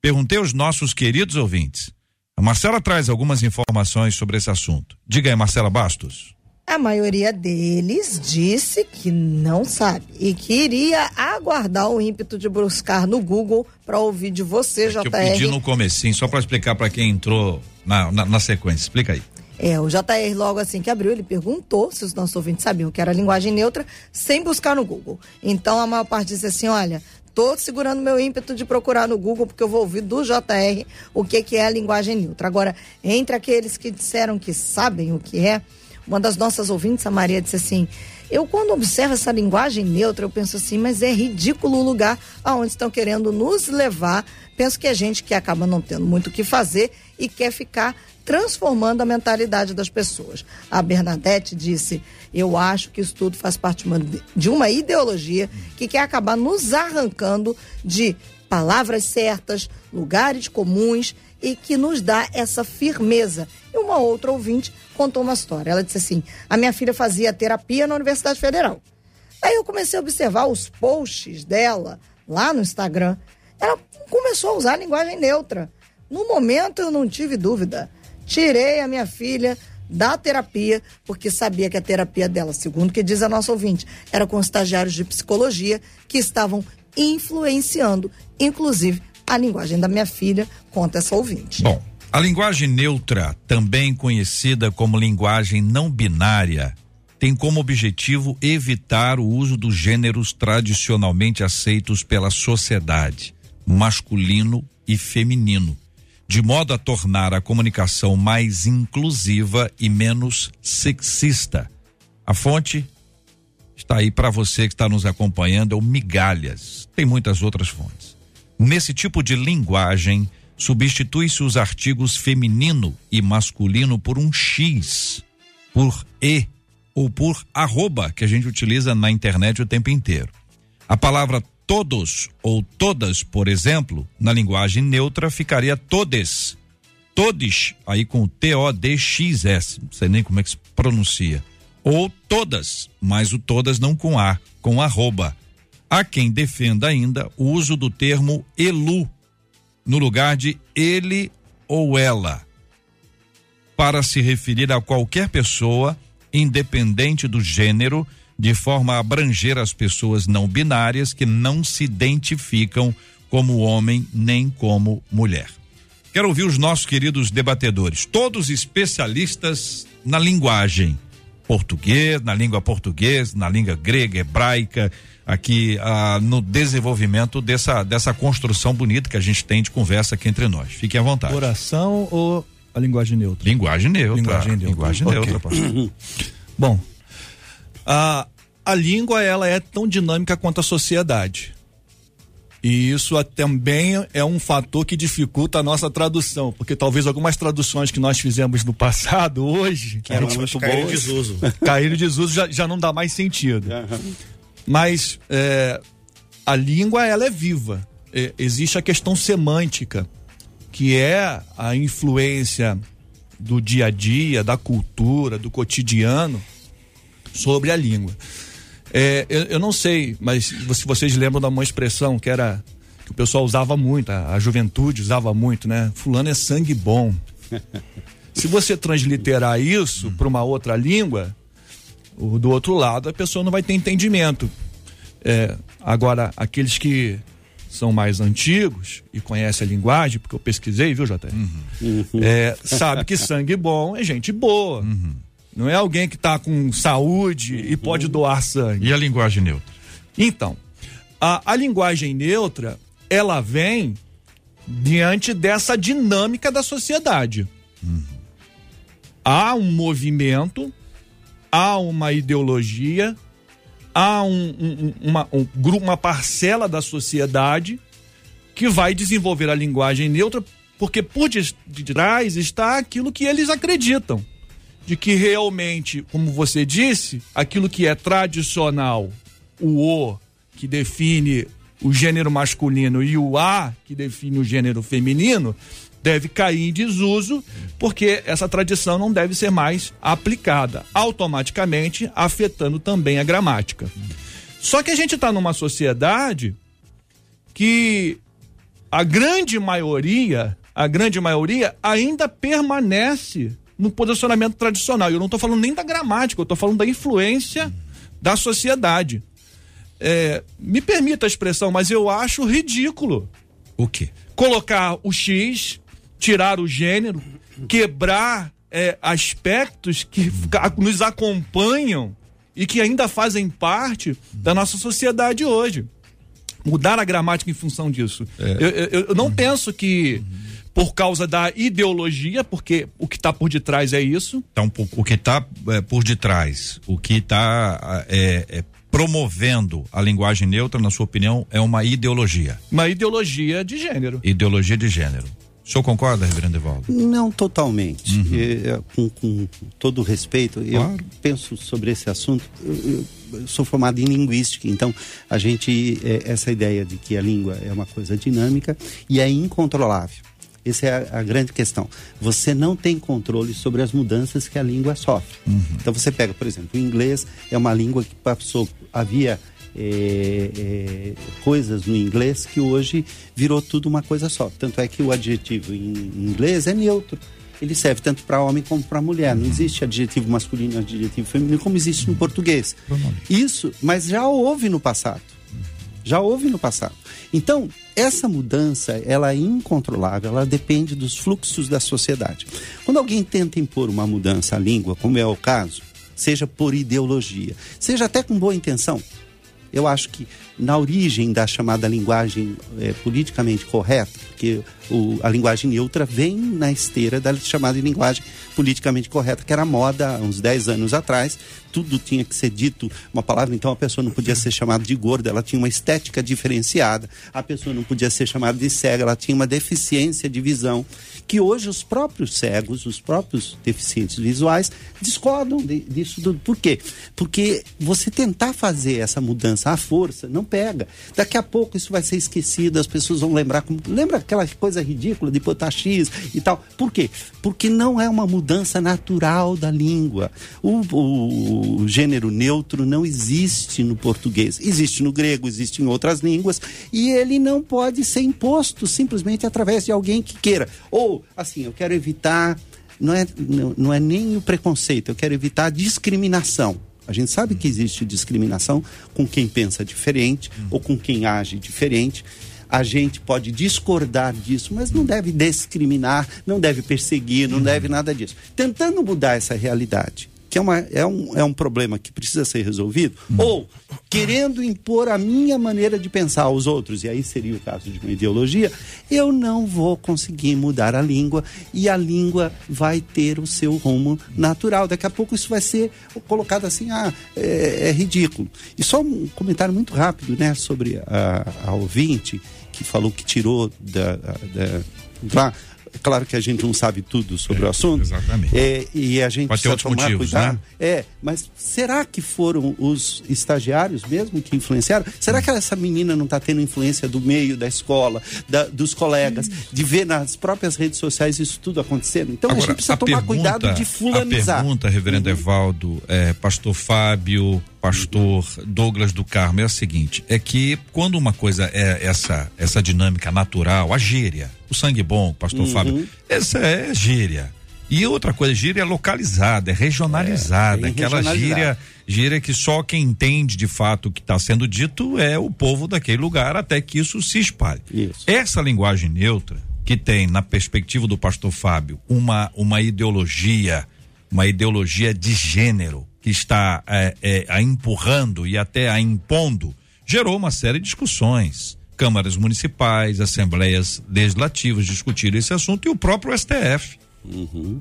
Perguntei aos nossos queridos ouvintes. A Marcela traz algumas informações sobre esse assunto. Diga aí, Marcela Bastos. A maioria deles disse que não sabe e que iria aguardar o ímpeto de buscar no Google para ouvir de você, é JR. eu pedi no comecinho, só para explicar para quem entrou na, na, na sequência. Explica aí. É, o JR logo assim que abriu, ele perguntou se os nossos ouvintes sabiam que era linguagem neutra, sem buscar no Google. Então a maior parte disse assim, olha, Estou segurando meu ímpeto de procurar no Google, porque eu vou ouvir do JR o que, que é a linguagem neutra. Agora, entre aqueles que disseram que sabem o que é, uma das nossas ouvintes, a Maria, disse assim: Eu, quando observo essa linguagem neutra, eu penso assim, mas é ridículo o lugar aonde estão querendo nos levar. Penso que é gente que acaba não tendo muito o que fazer e quer ficar transformando a mentalidade das pessoas. A Bernadette disse: Eu acho que isso tudo faz parte de uma ideologia que quer acabar nos arrancando de palavras certas, lugares comuns e que nos dá essa firmeza. Uma outra ouvinte contou uma história. Ela disse assim: A minha filha fazia terapia na Universidade Federal. Aí eu comecei a observar os posts dela lá no Instagram. Ela começou a usar a linguagem neutra. No momento eu não tive dúvida. Tirei a minha filha da terapia, porque sabia que a terapia dela, segundo que diz a nossa ouvinte, era com estagiários de psicologia que estavam influenciando, inclusive, a linguagem da minha filha, conta essa ouvinte. Bom, a linguagem neutra, também conhecida como linguagem não binária, tem como objetivo evitar o uso dos gêneros tradicionalmente aceitos pela sociedade, masculino e feminino, de modo a tornar a comunicação mais inclusiva e menos sexista. A fonte está aí para você que está nos acompanhando, é o Migalhas. Tem muitas outras fontes. Nesse tipo de linguagem, substitui-se os artigos feminino e masculino por um X, por E ou por arroba, que a gente utiliza na internet o tempo inteiro. A palavra todos ou todas, por exemplo, na linguagem neutra ficaria todes. Todes, aí com T-O-D-X-S, não sei nem como é que se pronuncia. Ou todas, mas o todas não com A, com arroba. Há quem defenda ainda o uso do termo elu, no lugar de ele ou ela, para se referir a qualquer pessoa independente do gênero, de forma a abranger as pessoas não binárias que não se identificam como homem nem como mulher. Quero ouvir os nossos queridos debatedores, todos especialistas na linguagem português, na língua portuguesa, na língua grega, hebraica, aqui ah, no desenvolvimento dessa, dessa construção bonita que a gente tem de conversa aqui entre nós. Fiquem à vontade. Oração ou a linguagem neutra? Linguagem neutra. Linguagem neutra. Linguagem Ok. neutra, pastor. Bom, a, a língua ela é tão dinâmica quanto a sociedade. E isso também é um fator que dificulta a nossa tradução, porque talvez algumas traduções que nós fizemos no passado, hoje, que eram muito boas, desuso. caíram de desuso, já, já não dá mais sentido. Mas é, a língua ela é viva. É, existe a questão semântica, que é a influência do dia a dia, da cultura, do cotidiano sobre a língua. É, eu, eu não sei, mas se vocês lembram de uma expressão que era que o pessoal usava muito, a, a juventude usava muito, né? Fulano é sangue bom. Se você transliterar isso para uma outra língua, o do outro lado a pessoa não vai ter entendimento. É, agora, aqueles que são mais antigos e conhecem a linguagem, porque eu pesquisei, viu, Jota? É, sabe que sangue bom é gente boa. Não é alguém que está com saúde e pode doar sangue. E a linguagem neutra? Então, a, a linguagem neutra, ela vem diante dessa dinâmica da sociedade. Há um movimento, há uma ideologia, há um, um- uma, um uma parcela da sociedade que vai desenvolver a linguagem neutra, porque por de de trás está aquilo que eles acreditam. De que realmente, como você disse, aquilo que é tradicional, o O, que define o gênero masculino, e o A, que define o gênero feminino, deve cair em desuso, porque essa tradição não deve ser mais aplicada, automaticamente afetando também a gramática. Só que a gente está numa sociedade que a grande maioria, a grande maioria ainda permanece no posicionamento tradicional. Eu não estou falando nem da gramática, eu estou falando da influência da sociedade. É, me permita a expressão, mas eu acho ridículo O quê? colocar o X, tirar o gênero, quebrar é, aspectos que nos acompanham e que ainda fazem parte da nossa sociedade hoje. Mudar a gramática em função disso. Eu, eu- eu não penso que por causa da ideologia, porque o que está por detrás é isso. Então, o- o que está por detrás, o que está promovendo a linguagem neutra, na sua opinião, é uma ideologia. Uma ideologia de gênero. Ideologia de gênero. O senhor concorda, reverendo Evaldo? Não totalmente. É, com, com todo respeito, eu Claro. penso sobre esse assunto. Eu, eu- eu sou formado em linguística, então a gente é, essa ideia de que a língua é uma coisa dinâmica e é incontrolável. Essa é a, a grande questão. Você não tem controle sobre as mudanças que a língua sofre. Então você pega, por exemplo, o inglês é uma língua que passou havia é, é, coisas no inglês que hoje virou tudo uma coisa só. Tanto é que o adjetivo em inglês é neutro. Ele serve tanto para homem como para mulher. Não existe adjetivo masculino adjetivo feminino como existe no português. Isso, mas já houve no passado. Já houve no passado. Então, essa mudança, ela é incontrolável, ela depende dos fluxos da sociedade. Quando alguém tenta impor uma mudança à língua, como é o caso, seja por ideologia, seja até com boa intenção, eu acho que na origem da chamada linguagem é, politicamente correta, porque o, a linguagem neutra vem na esteira da chamada linguagem politicamente correta, que era moda há uns 10 anos atrás, tudo tinha que ser dito uma palavra, então a pessoa não podia ser chamada de gorda, ela tinha uma estética diferenciada, a pessoa não podia ser chamada de cega, ela tinha uma deficiência de visão, que hoje os próprios cegos, os próprios deficientes visuais, discordam de, disso tudo. Por quê? Porque você tentar fazer essa mudança à força não pega. Daqui a pouco isso vai ser esquecido, as pessoas vão lembrar. Como, lembra aquela coisa ridícula de botar X e tal? Por quê? Porque não é uma mudança natural da língua. O, o, o gênero neutro não existe no português. Existe no grego, existe em outras línguas, e ele não pode ser imposto simplesmente através de alguém que queira. Ou, assim, eu quero evitar não é, não, não é nem o preconceito, eu quero evitar a discriminação. A gente sabe que existe discriminação com quem pensa diferente ou com quem age diferente. A gente pode discordar disso, mas não deve discriminar, não deve perseguir, não deve nada disso. Tentando mudar essa realidade, que é, uma, é, um, é um problema que precisa ser resolvido, ou querendo impor a minha maneira de pensar aos outros, e aí seria o caso de uma ideologia, eu não vou conseguir mudar a língua e a língua vai ter o seu rumo natural. Daqui a pouco isso vai ser colocado assim, ah, é, é ridículo. E só um comentário muito rápido, né, sobre a, a ouvinte que falou que tirou da, da, da é claro que a gente não sabe tudo sobre é, o assunto. Exatamente. É, e a gente Pode precisa tomar motivos, cuidado. Né? É, mas será que foram os estagiários mesmo que influenciaram? Será que essa menina não está tendo influência do meio, da escola, da, dos colegas, de ver nas próprias redes sociais isso tudo acontecendo? Então Agora, a gente precisa a tomar pergunta, cuidado de fulanizar. A pergunta, reverendo uhum. Evaldo, é, pastor Fábio, pastor Douglas do Carmo é a seguinte: é que quando uma coisa é essa essa dinâmica natural, a gíria, o sangue bom, pastor uhum. Fábio, essa é gíria. E outra coisa, gíria é localizada, é regionalizada, é, aquela gíria, gíria que só quem entende de fato o que está sendo dito é o povo daquele lugar até que isso se espalhe. Isso. Essa linguagem neutra que tem na perspectiva do pastor Fábio uma uma ideologia, uma ideologia de gênero está é, é, a empurrando e até a impondo, gerou uma série de discussões. Câmaras municipais, assembleias legislativas discutiram esse assunto e o próprio STF. Uhum.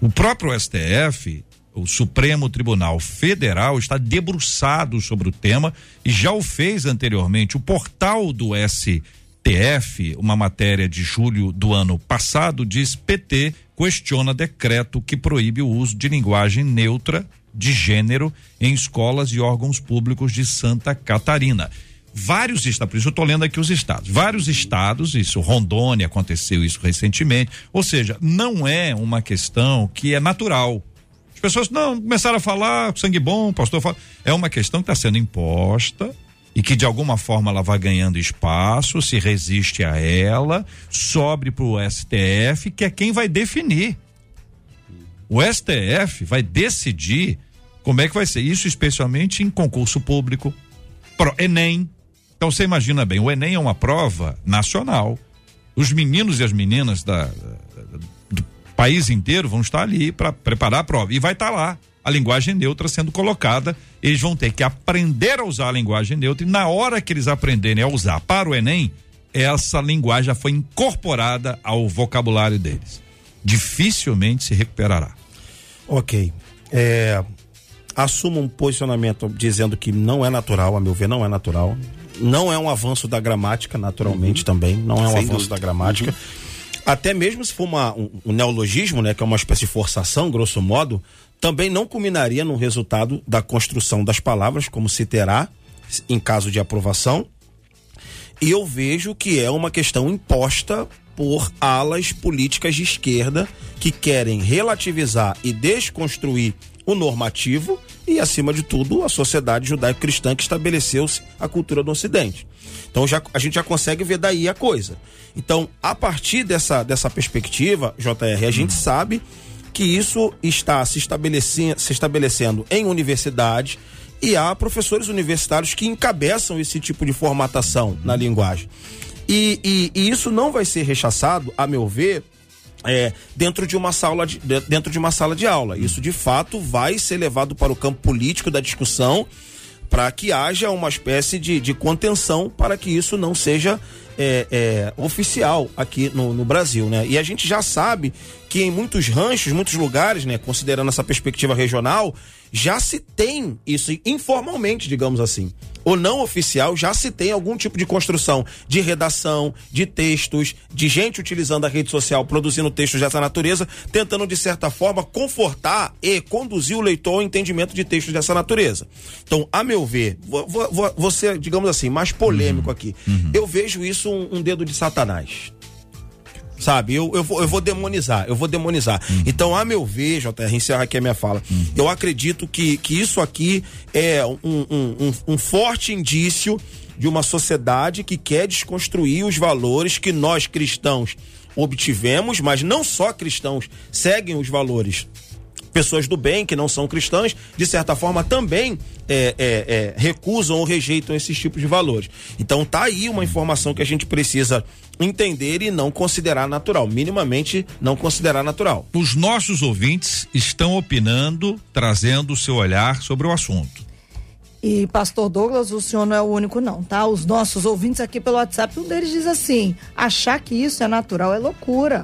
O próprio STF, o Supremo Tribunal Federal, está debruçado sobre o tema e já o fez anteriormente. O portal do STF, uma matéria de julho do ano passado, diz: PT questiona decreto que proíbe o uso de linguagem neutra de gênero em escolas e órgãos públicos de Santa Catarina. Vários estados, por isso eu estou lendo aqui os estados. Vários estados, isso, Rondônia aconteceu isso recentemente. Ou seja, não é uma questão que é natural. As pessoas não começaram a falar sangue bom, pastor fala. É uma questão que está sendo imposta e que de alguma forma ela vai ganhando espaço, se resiste a ela, sobre para o STF, que é quem vai definir. O STF vai decidir como é que vai ser isso, especialmente em concurso público, pro Enem. Então você imagina bem, o Enem é uma prova nacional. Os meninos e as meninas da, do país inteiro vão estar ali para preparar a prova e vai estar lá a linguagem neutra sendo colocada. Eles vão ter que aprender a usar a linguagem neutra e na hora que eles aprenderem a usar para o Enem, essa linguagem já foi incorporada ao vocabulário deles dificilmente se recuperará. Ok. É, assumo um posicionamento dizendo que não é natural, a meu ver, não é natural. Não é um avanço da gramática, naturalmente uhum. também. Não é um Sem avanço dúvida. da gramática. Uhum. Até mesmo se for uma, um, um, neologismo, né, que é uma espécie de forçação, grosso modo, também não culminaria no resultado da construção das palavras, como se terá em caso de aprovação. E eu vejo que é uma questão imposta por alas políticas de esquerda que querem relativizar e desconstruir o normativo e, acima de tudo, a sociedade judaico-cristã que estabeleceu-se a cultura do Ocidente. Então já, a gente já consegue ver daí a coisa. Então, a partir dessa, dessa perspectiva, JR, a gente sabe que isso está se estabelecendo, se estabelecendo em universidades, e há professores universitários que encabeçam esse tipo de formatação na linguagem. E, e, e isso não vai ser rechaçado, a meu ver, é, dentro, de uma sala de, dentro de uma sala de aula. Isso, de fato, vai ser levado para o campo político da discussão para que haja uma espécie de, de contenção para que isso não seja é, é, oficial aqui no, no, Brasil, né? E a gente já sabe que em muitos ranchos, muitos lugares, né, considerando essa perspectiva regional, já se tem isso informalmente, digamos assim ou não oficial, já se tem algum tipo de construção de redação, de textos, de gente utilizando a rede social, produzindo textos dessa natureza, tentando, de certa forma, confortar e conduzir o leitor ao entendimento de textos dessa natureza. Então, a meu ver, vou, vou, vou ser, digamos assim, mais polêmico uhum. aqui. Uhum. Eu vejo isso um, um dedo de Satanás sabe? Eu, eu, vou, eu vou demonizar, eu vou demonizar. Uhum. Então, a meu ver, JR, encerrar aqui a minha fala, uhum. eu acredito que, que isso aqui é um, um, um, um forte indício de uma sociedade que quer desconstruir os valores que nós cristãos obtivemos, mas não só cristãos seguem os valores pessoas do bem que não são cristãs, de certa forma também é, é, é, recusam ou rejeitam esses tipos de valores. Então tá aí uma informação que a gente precisa entender e não considerar natural, minimamente não considerar natural. Os nossos ouvintes estão opinando, trazendo o seu olhar sobre o assunto. E pastor Douglas, o senhor não é o único não, tá? Os nossos ouvintes aqui pelo WhatsApp, um deles diz assim: achar que isso é natural é loucura.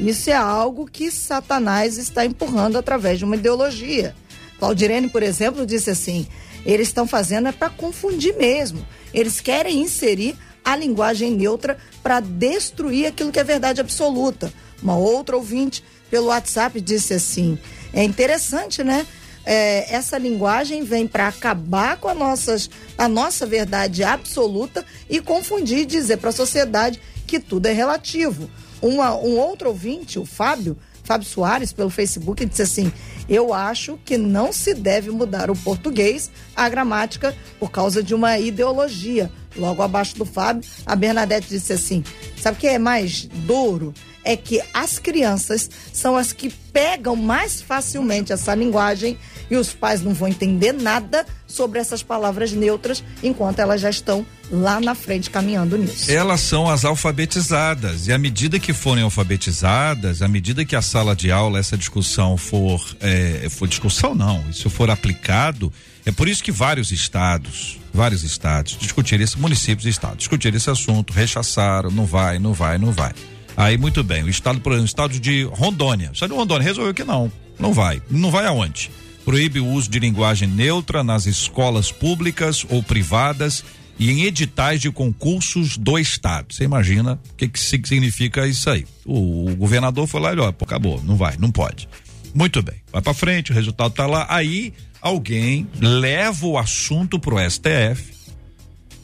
Isso é algo que Satanás está empurrando através de uma ideologia. Claudirene, por exemplo, disse assim: eles estão fazendo é para confundir mesmo. Eles querem inserir a linguagem neutra para destruir aquilo que é verdade absoluta. Uma outra ouvinte pelo WhatsApp disse assim: é interessante, né? É, essa linguagem vem para acabar com a, nossas, a nossa verdade absoluta e confundir e dizer para a sociedade que tudo é relativo. Uma, um outro ouvinte, o Fábio, Fábio Soares, pelo Facebook, disse assim: Eu acho que não se deve mudar o português, a gramática, por causa de uma ideologia. Logo abaixo do Fábio, a Bernadette disse assim: Sabe o que é mais duro? É que as crianças são as que pegam mais facilmente essa linguagem e os pais não vão entender nada sobre essas palavras neutras enquanto elas já estão lá na frente caminhando nisso. Elas são as alfabetizadas e à medida que forem alfabetizadas, à medida que a sala de aula essa discussão for, é, for discussão não, isso for aplicado, é por isso que vários estados, vários estados discutiram esse municípios e estados discutiram esse assunto, rechaçaram, não vai, não vai, não vai. Aí muito bem, o estado, por exemplo, estado de Rondônia, o estado de Rondônia resolveu que não, não vai, não vai aonde? Proíbe o uso de linguagem neutra nas escolas públicas ou privadas e em editais de concursos do estado. Você imagina o que, que significa isso aí? O, o governador foi lá e olha, acabou, não vai, não pode. Muito bem, vai para frente, o resultado tá lá. Aí alguém leva o assunto pro STF,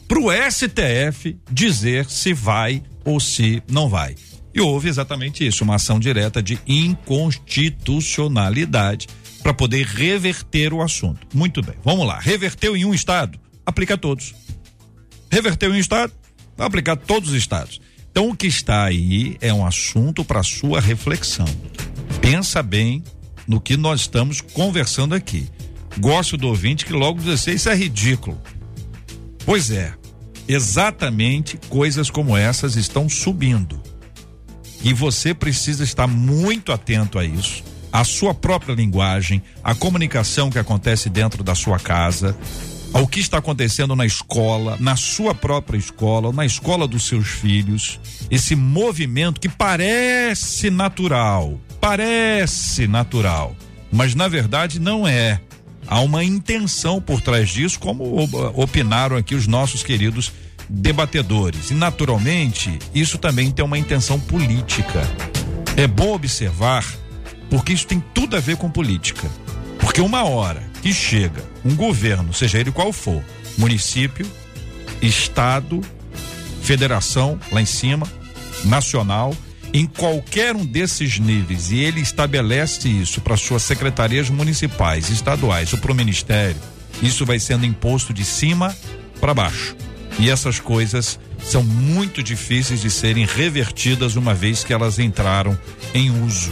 pro STF dizer se vai ou se não vai. E houve exatamente isso, uma ação direta de inconstitucionalidade para poder reverter o assunto. Muito bem, vamos lá. Reverteu em um estado, aplica a todos. Reverteu em um estado, vai aplicar a todos os estados. Então o que está aí é um assunto para sua reflexão. Pensa bem no que nós estamos conversando aqui. Gosto do ouvinte que logo diz assim, isso é ridículo. Pois é, exatamente coisas como essas estão subindo. E você precisa estar muito atento a isso a sua própria linguagem, a comunicação que acontece dentro da sua casa, ao que está acontecendo na escola, na sua própria escola, na escola dos seus filhos, esse movimento que parece natural, parece natural, mas na verdade não é. Há uma intenção por trás disso, como opinaram aqui os nossos queridos debatedores. E naturalmente, isso também tem uma intenção política. É bom observar porque isso tem tudo a ver com política. Porque uma hora que chega um governo, seja ele qual for, município, estado, federação, lá em cima, nacional, em qualquer um desses níveis, e ele estabelece isso para suas secretarias municipais, estaduais ou para o ministério, isso vai sendo imposto de cima para baixo. E essas coisas são muito difíceis de serem revertidas uma vez que elas entraram em uso.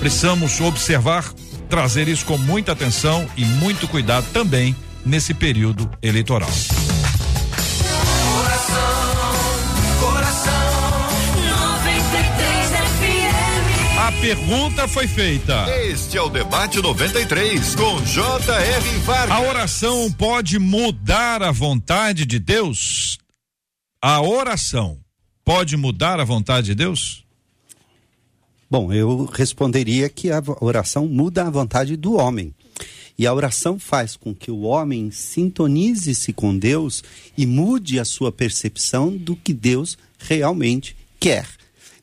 Precisamos observar trazer isso com muita atenção e muito cuidado também nesse período eleitoral. Pergunta foi feita. Este é o debate 93 com J.R. Vargas. A oração pode mudar a vontade de Deus? A oração pode mudar a vontade de Deus? Bom, eu responderia que a oração muda a vontade do homem. E a oração faz com que o homem sintonize-se com Deus e mude a sua percepção do que Deus realmente quer.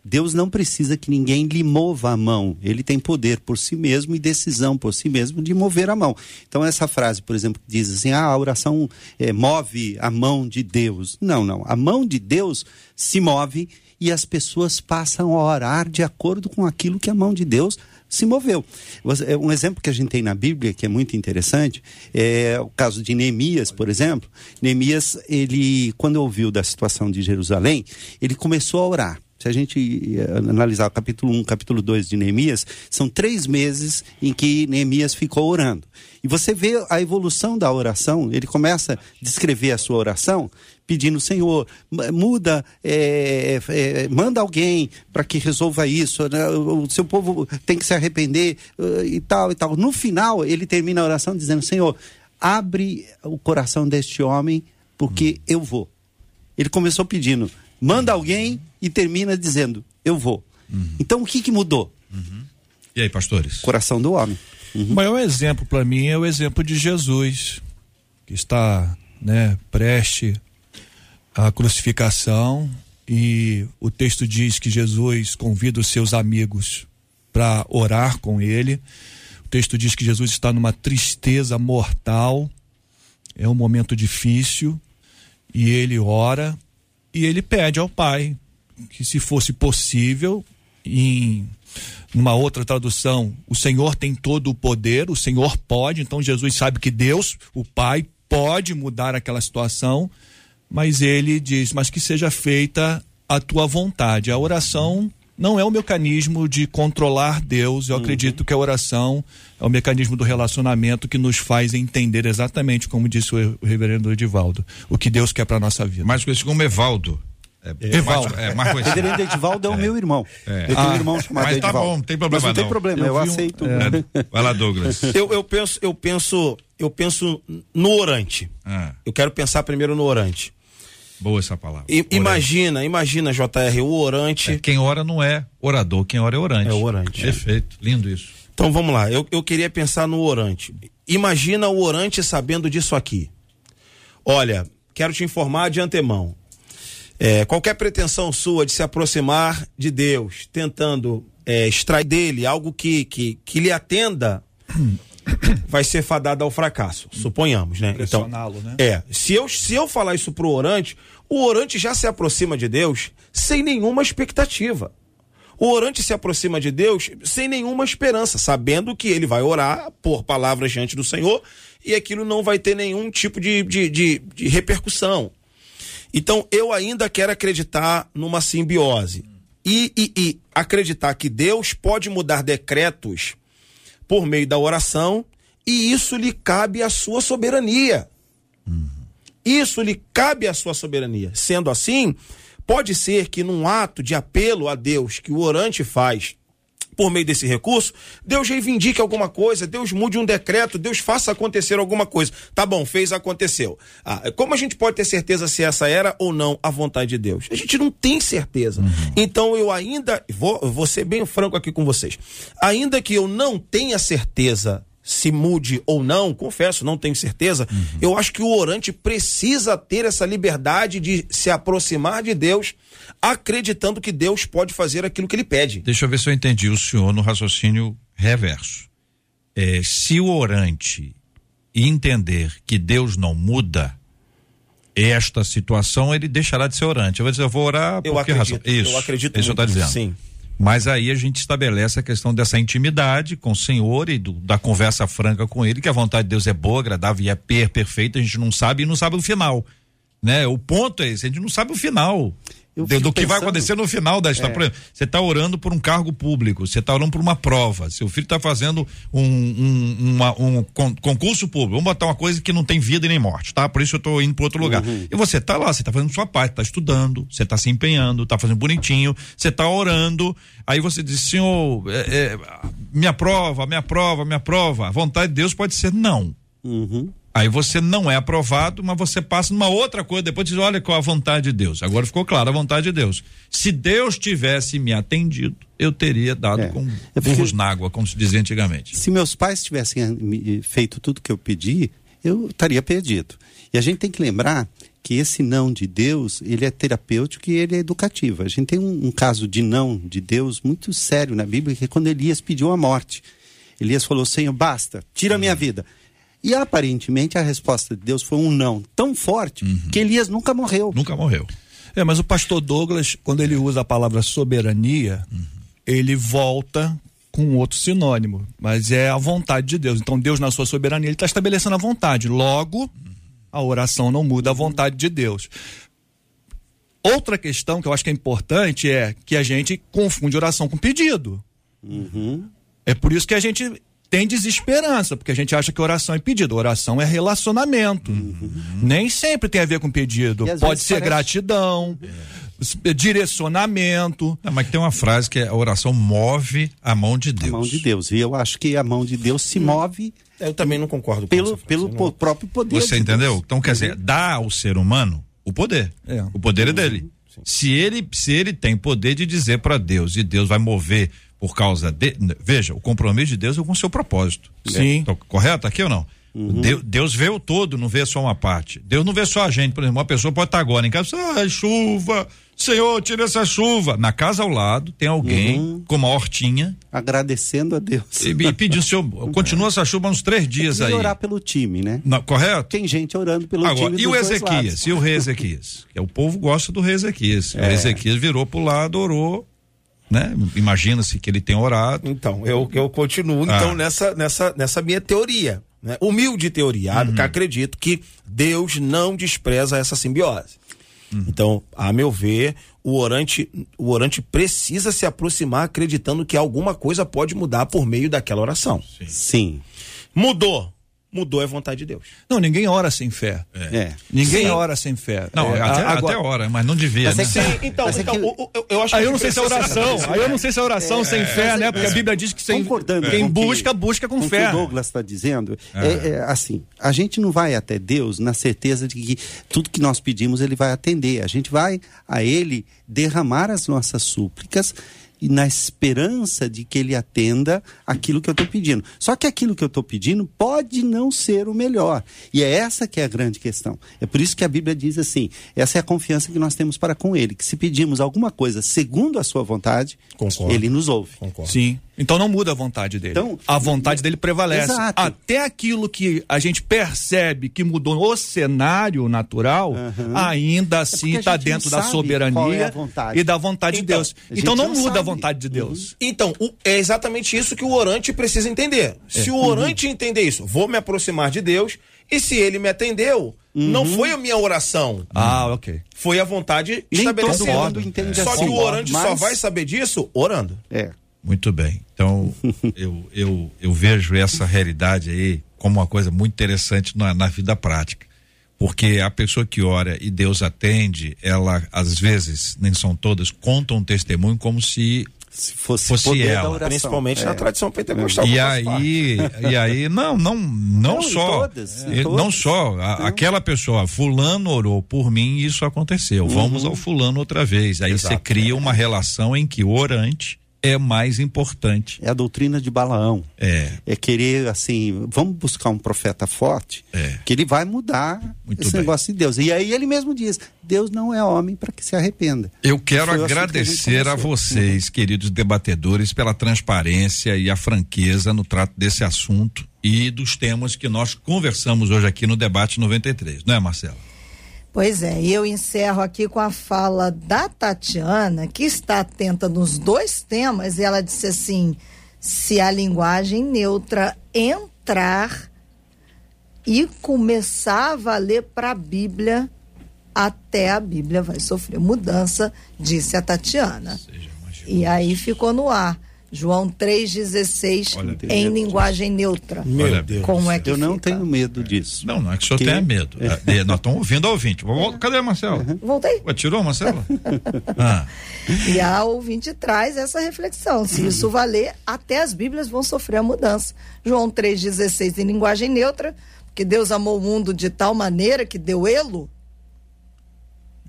Deus não precisa que ninguém lhe mova a mão. Ele tem poder por si mesmo e decisão por si mesmo de mover a mão. Então, essa frase, por exemplo, que diz assim: ah, a oração é, move a mão de Deus. Não, não. A mão de Deus se move e as pessoas passam a orar de acordo com aquilo que a mão de Deus se moveu. É, um exemplo que a gente tem na Bíblia que é muito interessante é o caso de Neemias, por exemplo. Neemias, ele, quando ouviu da situação de Jerusalém, ele começou a orar. Se a gente eh, analisar o capítulo 1, capítulo 2 de Neemias, são três meses em que Neemias ficou orando. E você vê a evolução da oração, ele começa a descrever a sua oração, pedindo, Senhor, muda, é, é, manda alguém para que resolva isso, né? o seu povo tem que se arrepender e tal e tal. No final, ele termina a oração dizendo, Senhor, abre o coração deste homem, porque eu vou. Ele começou pedindo, manda alguém e termina dizendo: Eu vou. Uhum. Então o que, que mudou? Uhum. E aí, pastores? Coração do homem. Uhum. O maior exemplo para mim é o exemplo de Jesus, que está né, preste à crucificação e o texto diz que Jesus convida os seus amigos para orar com ele. O texto diz que Jesus está numa tristeza mortal, é um momento difícil, e ele ora e ele pede ao Pai que se fosse possível, em numa outra tradução, o Senhor tem todo o poder, o Senhor pode, então Jesus sabe que Deus, o Pai, pode mudar aquela situação, mas ele diz, mas que seja feita a tua vontade. A oração não é um mecanismo de controlar Deus. Eu uhum. acredito que a oração é o mecanismo do relacionamento que nos faz entender exatamente, como disse o reverendo Edivaldo, o que Deus quer para nossa vida. Mais conhecido como Evaldo. É, Evaldo. É, mais Reverendo Edivaldo é o é. meu irmão. É. Eu tenho ah, um irmão chamado mas tá Edivaldo. bom, não tem problema mas não. tem problema, eu, eu aceito. Um... É. Vai lá, Douglas. eu, eu, penso, eu penso, eu penso no orante. Ah. Eu quero pensar primeiro no orante. Boa essa palavra. I, imagina, imagina, JR, o orante. É, quem ora não é orador, quem ora é orante. É orante. Perfeito, lindo isso. Então vamos lá, eu, eu queria pensar no orante. Imagina o orante sabendo disso aqui. Olha, quero te informar de antemão. É, qualquer pretensão sua de se aproximar de Deus, tentando é, extrair dele algo que, que, que lhe atenda, vai ser fadada ao fracasso, suponhamos, né? Então, né? É, se eu, se eu falar isso pro orante, o orante já se aproxima de Deus sem nenhuma expectativa. O orante se aproxima de Deus sem nenhuma esperança, sabendo que ele vai orar por palavras diante do Senhor e aquilo não vai ter nenhum tipo de, de, de, de repercussão. Então, eu ainda quero acreditar numa simbiose. E, e, e, acreditar que Deus pode mudar decretos por meio da oração, e isso lhe cabe à sua soberania. Uhum. Isso lhe cabe à sua soberania. Sendo assim, pode ser que num ato de apelo a Deus que o orante faz por meio desse recurso, Deus reivindique alguma coisa, Deus mude um decreto, Deus faça acontecer alguma coisa. Tá bom, fez, aconteceu. Ah, como a gente pode ter certeza se essa era ou não a vontade de Deus? A gente não tem certeza. Uhum. Então eu ainda, vou, vou ser bem franco aqui com vocês, ainda que eu não tenha certeza se mude ou não, confesso, não tenho certeza. Uhum. Eu acho que o orante precisa ter essa liberdade de se aproximar de Deus, acreditando que Deus pode fazer aquilo que ele pede. Deixa eu ver se eu entendi o senhor no raciocínio reverso. É, se o orante entender que Deus não muda esta situação, ele deixará de ser orante. Eu vou dizer, eu vou orar eu por que acredito, razão? Isso, eu acredito isso está dizendo. Sim. Mas aí a gente estabelece a questão dessa intimidade com o Senhor e do, da conversa franca com Ele, que a vontade de Deus é boa, agradável e é per, perfeita, a gente não sabe e não sabe o final. Né? O ponto é esse, a gente não sabe o final. Do, do que vai acontecer no final história. É. Você está orando por um cargo público, você está orando por uma prova, seu filho está fazendo um, um, uma, um concurso público. Vamos botar uma coisa que não tem vida e nem morte, tá? Por isso eu estou indo para outro lugar. Uhum. E você está lá, você está fazendo sua parte, está estudando, você está se empenhando, está fazendo bonitinho, você está orando. Aí você diz, Senhor, é, é, minha prova, minha prova, minha prova. A vontade de Deus pode ser não. Uhum. Aí você não é aprovado, mas você passa numa outra coisa, depois diz, olha qual a vontade de Deus. Agora ficou claro a vontade de Deus. Se Deus tivesse me atendido, eu teria dado é. com burros na água, como se dizia antigamente. Se meus pais tivessem eh, feito tudo que eu pedi, eu estaria perdido. E a gente tem que lembrar que esse não de Deus, ele é terapêutico e ele é educativo. A gente tem um, um caso de não de Deus muito sério na Bíblia, que é quando Elias pediu a morte. Elias falou, Senhor, basta, tira a minha vida. E aparentemente a resposta de Deus foi um não tão forte uhum. que Elias nunca morreu. Nunca morreu. É, mas o pastor Douglas, quando ele usa a palavra soberania, uhum. ele volta com outro sinônimo, mas é a vontade de Deus. Então Deus na sua soberania ele está estabelecendo a vontade. Logo, a oração não muda a vontade de Deus. Outra questão que eu acho que é importante é que a gente confunde oração com pedido. Uhum. É por isso que a gente tem desesperança, porque a gente acha que oração é pedido. Oração é relacionamento. Uhum. Nem sempre tem a ver com pedido. Pode ser parece... gratidão, é. direcionamento. Não, mas tem uma frase que é a oração move a mão de Deus. A mão de Deus. E eu acho que a mão de Deus se hum. move. Eu também não concordo com pelo, pelo não. próprio poder. Você entendeu? Deus. Então, quer dizer, dá ao ser humano o poder. É. O poder é dele. Sim. Se ele, se ele tem poder de dizer para Deus e Deus vai mover por causa de. Veja, o compromisso de Deus é com o seu propósito. Sim. Tô correto aqui ou não? Uhum. Deus, Deus, vê o todo, não vê só uma parte. Deus não vê só a gente, por exemplo, uma pessoa pode estar agora em casa, ah, chuva, Senhor, tira essa chuva. Na casa ao lado tem alguém uhum. com uma hortinha. Agradecendo a Deus. E, e pedindo, Senhor, continua essa chuva uns três dias aí. orar pelo time, né? Não, correto? Tem gente orando pelo Agora, time. E o Ezequias? E o rei Ezequias? é, o povo gosta do rei Ezequias. É. O Ezequias virou pro lado, orou né? Imagina-se que ele tem orado. Então, eu, eu continuo ah. então nessa, nessa, nessa minha teoria, né? Humilde teoria, uhum. que acredito que Deus não despreza essa simbiose. Uhum. Então, a meu ver, o orante, o orante precisa se aproximar acreditando que alguma coisa pode mudar por meio daquela oração. Sim. Sim. Mudou mudou a vontade de Deus. Não, ninguém ora sem fé. É. é. Ninguém Sim. ora sem fé. Não, é, até, agora... até ora, mas não devia, mas é né? Sim, então, então que... eu, eu, acho Aí eu não sei se é oração. Aí eu não sei se é oração é, sem fé, né? Porque a Bíblia diz que sem, quem busca, busca com, com fé. O que o Douglas está dizendo é. é, assim, a gente não vai até Deus na certeza de que tudo que nós pedimos ele vai atender. A gente vai a ele derramar as nossas súplicas e na esperança de que ele atenda aquilo que eu estou pedindo. Só que aquilo que eu estou pedindo pode não ser o melhor. E é essa que é a grande questão. É por isso que a Bíblia diz assim: essa é a confiança que nós temos para com ele, que se pedimos alguma coisa segundo a sua vontade, Concordo. ele nos ouve. Concordo. Sim. Então não muda a vontade dele. Então, a vontade dele prevalece. Exato. Até aquilo que a gente percebe que mudou o cenário natural, uhum. ainda é assim está dentro da soberania é e da vontade então, de Deus. Então não, não muda sabe. a vontade de Deus. Uhum. Então, o, é exatamente isso que o orante precisa entender. É. Se o orante uhum. entender isso, vou me aproximar de Deus, e se ele me atendeu, não uhum. foi a minha oração. Ah, ok. Foi a vontade Nem estabelecida. Só que o orante mas... só vai saber disso orando. É. Muito bem. Então, eu, eu, eu vejo essa realidade aí como uma coisa muito interessante na, na vida prática. Porque a pessoa que ora e Deus atende, ela, às vezes, nem são todas, contam um testemunho como se se fosse, fosse ela. Principalmente é. na tradição pentecostal. E aí, e aí, não, não, não, não só. Todas, é. Não só. A, aquela pessoa, fulano orou por mim e isso aconteceu. Uhum. Vamos ao fulano outra vez. Aí Exato. você cria uma relação em que o orante é mais importante. É a doutrina de Balaão. É. É querer, assim, vamos buscar um profeta forte, é. que ele vai mudar Muito esse bem. negócio de Deus. E aí ele mesmo diz: Deus não é homem para que se arrependa. Eu quero agradecer que a, a, vocês, uhum. queridos debatedores, pela transparência e a franqueza no trato desse assunto e dos temas que nós conversamos hoje aqui no Debate 93, não é, Marcelo? Pois é, e eu encerro aqui com a fala da Tatiana, que está atenta nos dois temas, e ela disse assim: se a linguagem neutra entrar e começar a valer para a Bíblia, até a Bíblia vai sofrer mudança, disse a Tatiana. E aí ficou no ar. João 3,16 em linguagem neutra. Meu Deus. Como é que Eu não fica? tenho medo disso. Não, não é que o senhor Que- tenha medo. É, nós estamos ouvindo a ouvinte. Vou- Cadê, Marcelo? Voltei. Ué, tirou, Marcelo? ah, E a ouvinte traz essa reflexão. Se isso valer, até as Bíblias vão sofrer a mudança. João 3,16 em linguagem neutra, porque Deus amou o mundo de tal maneira que deu elo.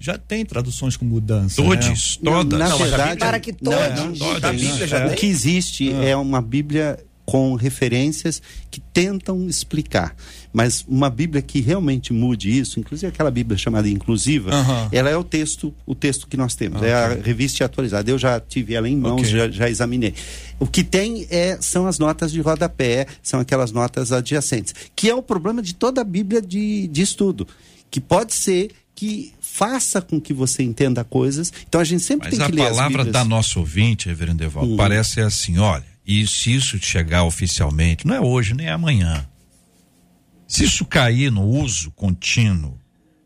Já tem traduções com mudança. né? todes, todas. Na Não, mas a verdade, Para que não, todos- não, Todas. Da Bíblia já o que existe é uma Bíblia com referências que tentam explicar. Mas uma Bíblia que realmente mude isso, inclusive aquela Bíblia chamada inclusiva, ela é o texto, o texto que nós temos. É a revista atualizada. Eu já tive ela em mãos, Ok. já, já examinei. O que tem é, são as notas de rodapé, são aquelas notas adjacentes, que é o problema de toda a Bíblia de, de estudo, que pode ser que faça com que você entenda coisas. Então a gente sempre Mas tem a que ler as palavra Bíblias. da nossa ouvinte, reverendo Evaldo, parece assim, olha, e se isso chegar oficialmente, não é hoje nem é amanhã. Se isso cair no uso contínuo,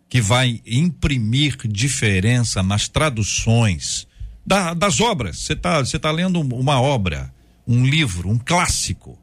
que vai imprimir diferença nas traduções da- das obras. Você está você tá lendo uma obra, um livro, um clássico.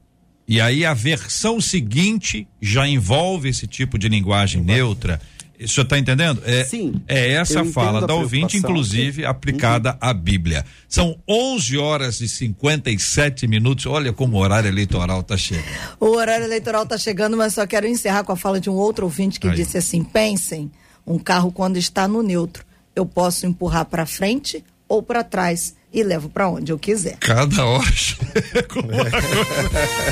E aí a versão seguinte já envolve esse tipo de linguagem neutra. O senhor está entendendo? É, Sim, é essa fala da ouvinte, inclusive aplicada à Bíblia. São 11 horas e 57 minutos. Olha como o horário eleitoral está chegando. O horário eleitoral está chegando, mas só quero encerrar com a fala de um outro ouvinte que Aí. disse assim: pensem, um carro quando está no neutro, eu posso empurrar para frente ou para trás e levo para onde eu quiser. Cada hora coisa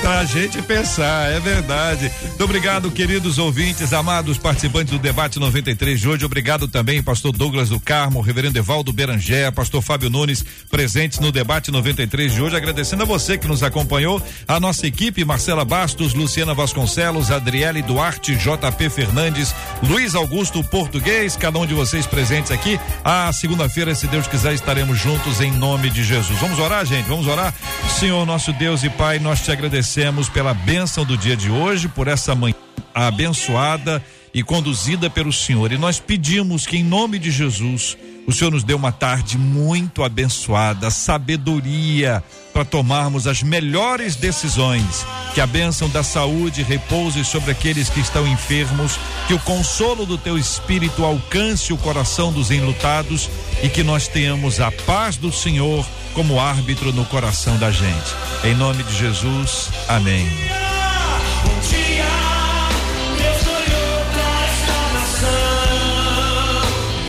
pra gente pensar, é verdade. Muito obrigado, queridos ouvintes, amados participantes do debate 93 de hoje. Obrigado também, pastor Douglas do Carmo, reverendo Evaldo Berangé, pastor Fábio Nunes, presentes no debate 93 de hoje. Agradecendo a você que nos acompanhou, a nossa equipe, Marcela Bastos, Luciana Vasconcelos, Adriele Duarte, JP Fernandes, Luiz Augusto Português, cada um de vocês presentes aqui. A segunda-feira, se Deus quiser, estaremos juntos em nome de Jesus. Vamos orar, gente? Vamos orar? Senhor, nosso Deus e Pai, nós te agradecemos pela bênção do dia de hoje, por essa manhã abençoada e conduzida pelo Senhor. E nós pedimos que, em nome de Jesus, o Senhor nos dê uma tarde muito abençoada, sabedoria para tomarmos as melhores decisões. Que a bênção da saúde repouse sobre aqueles que estão enfermos, que o consolo do teu espírito alcance o coração dos enlutados e que nós tenhamos a paz do Senhor como árbitro no coração da gente. Em nome de Jesus, amém.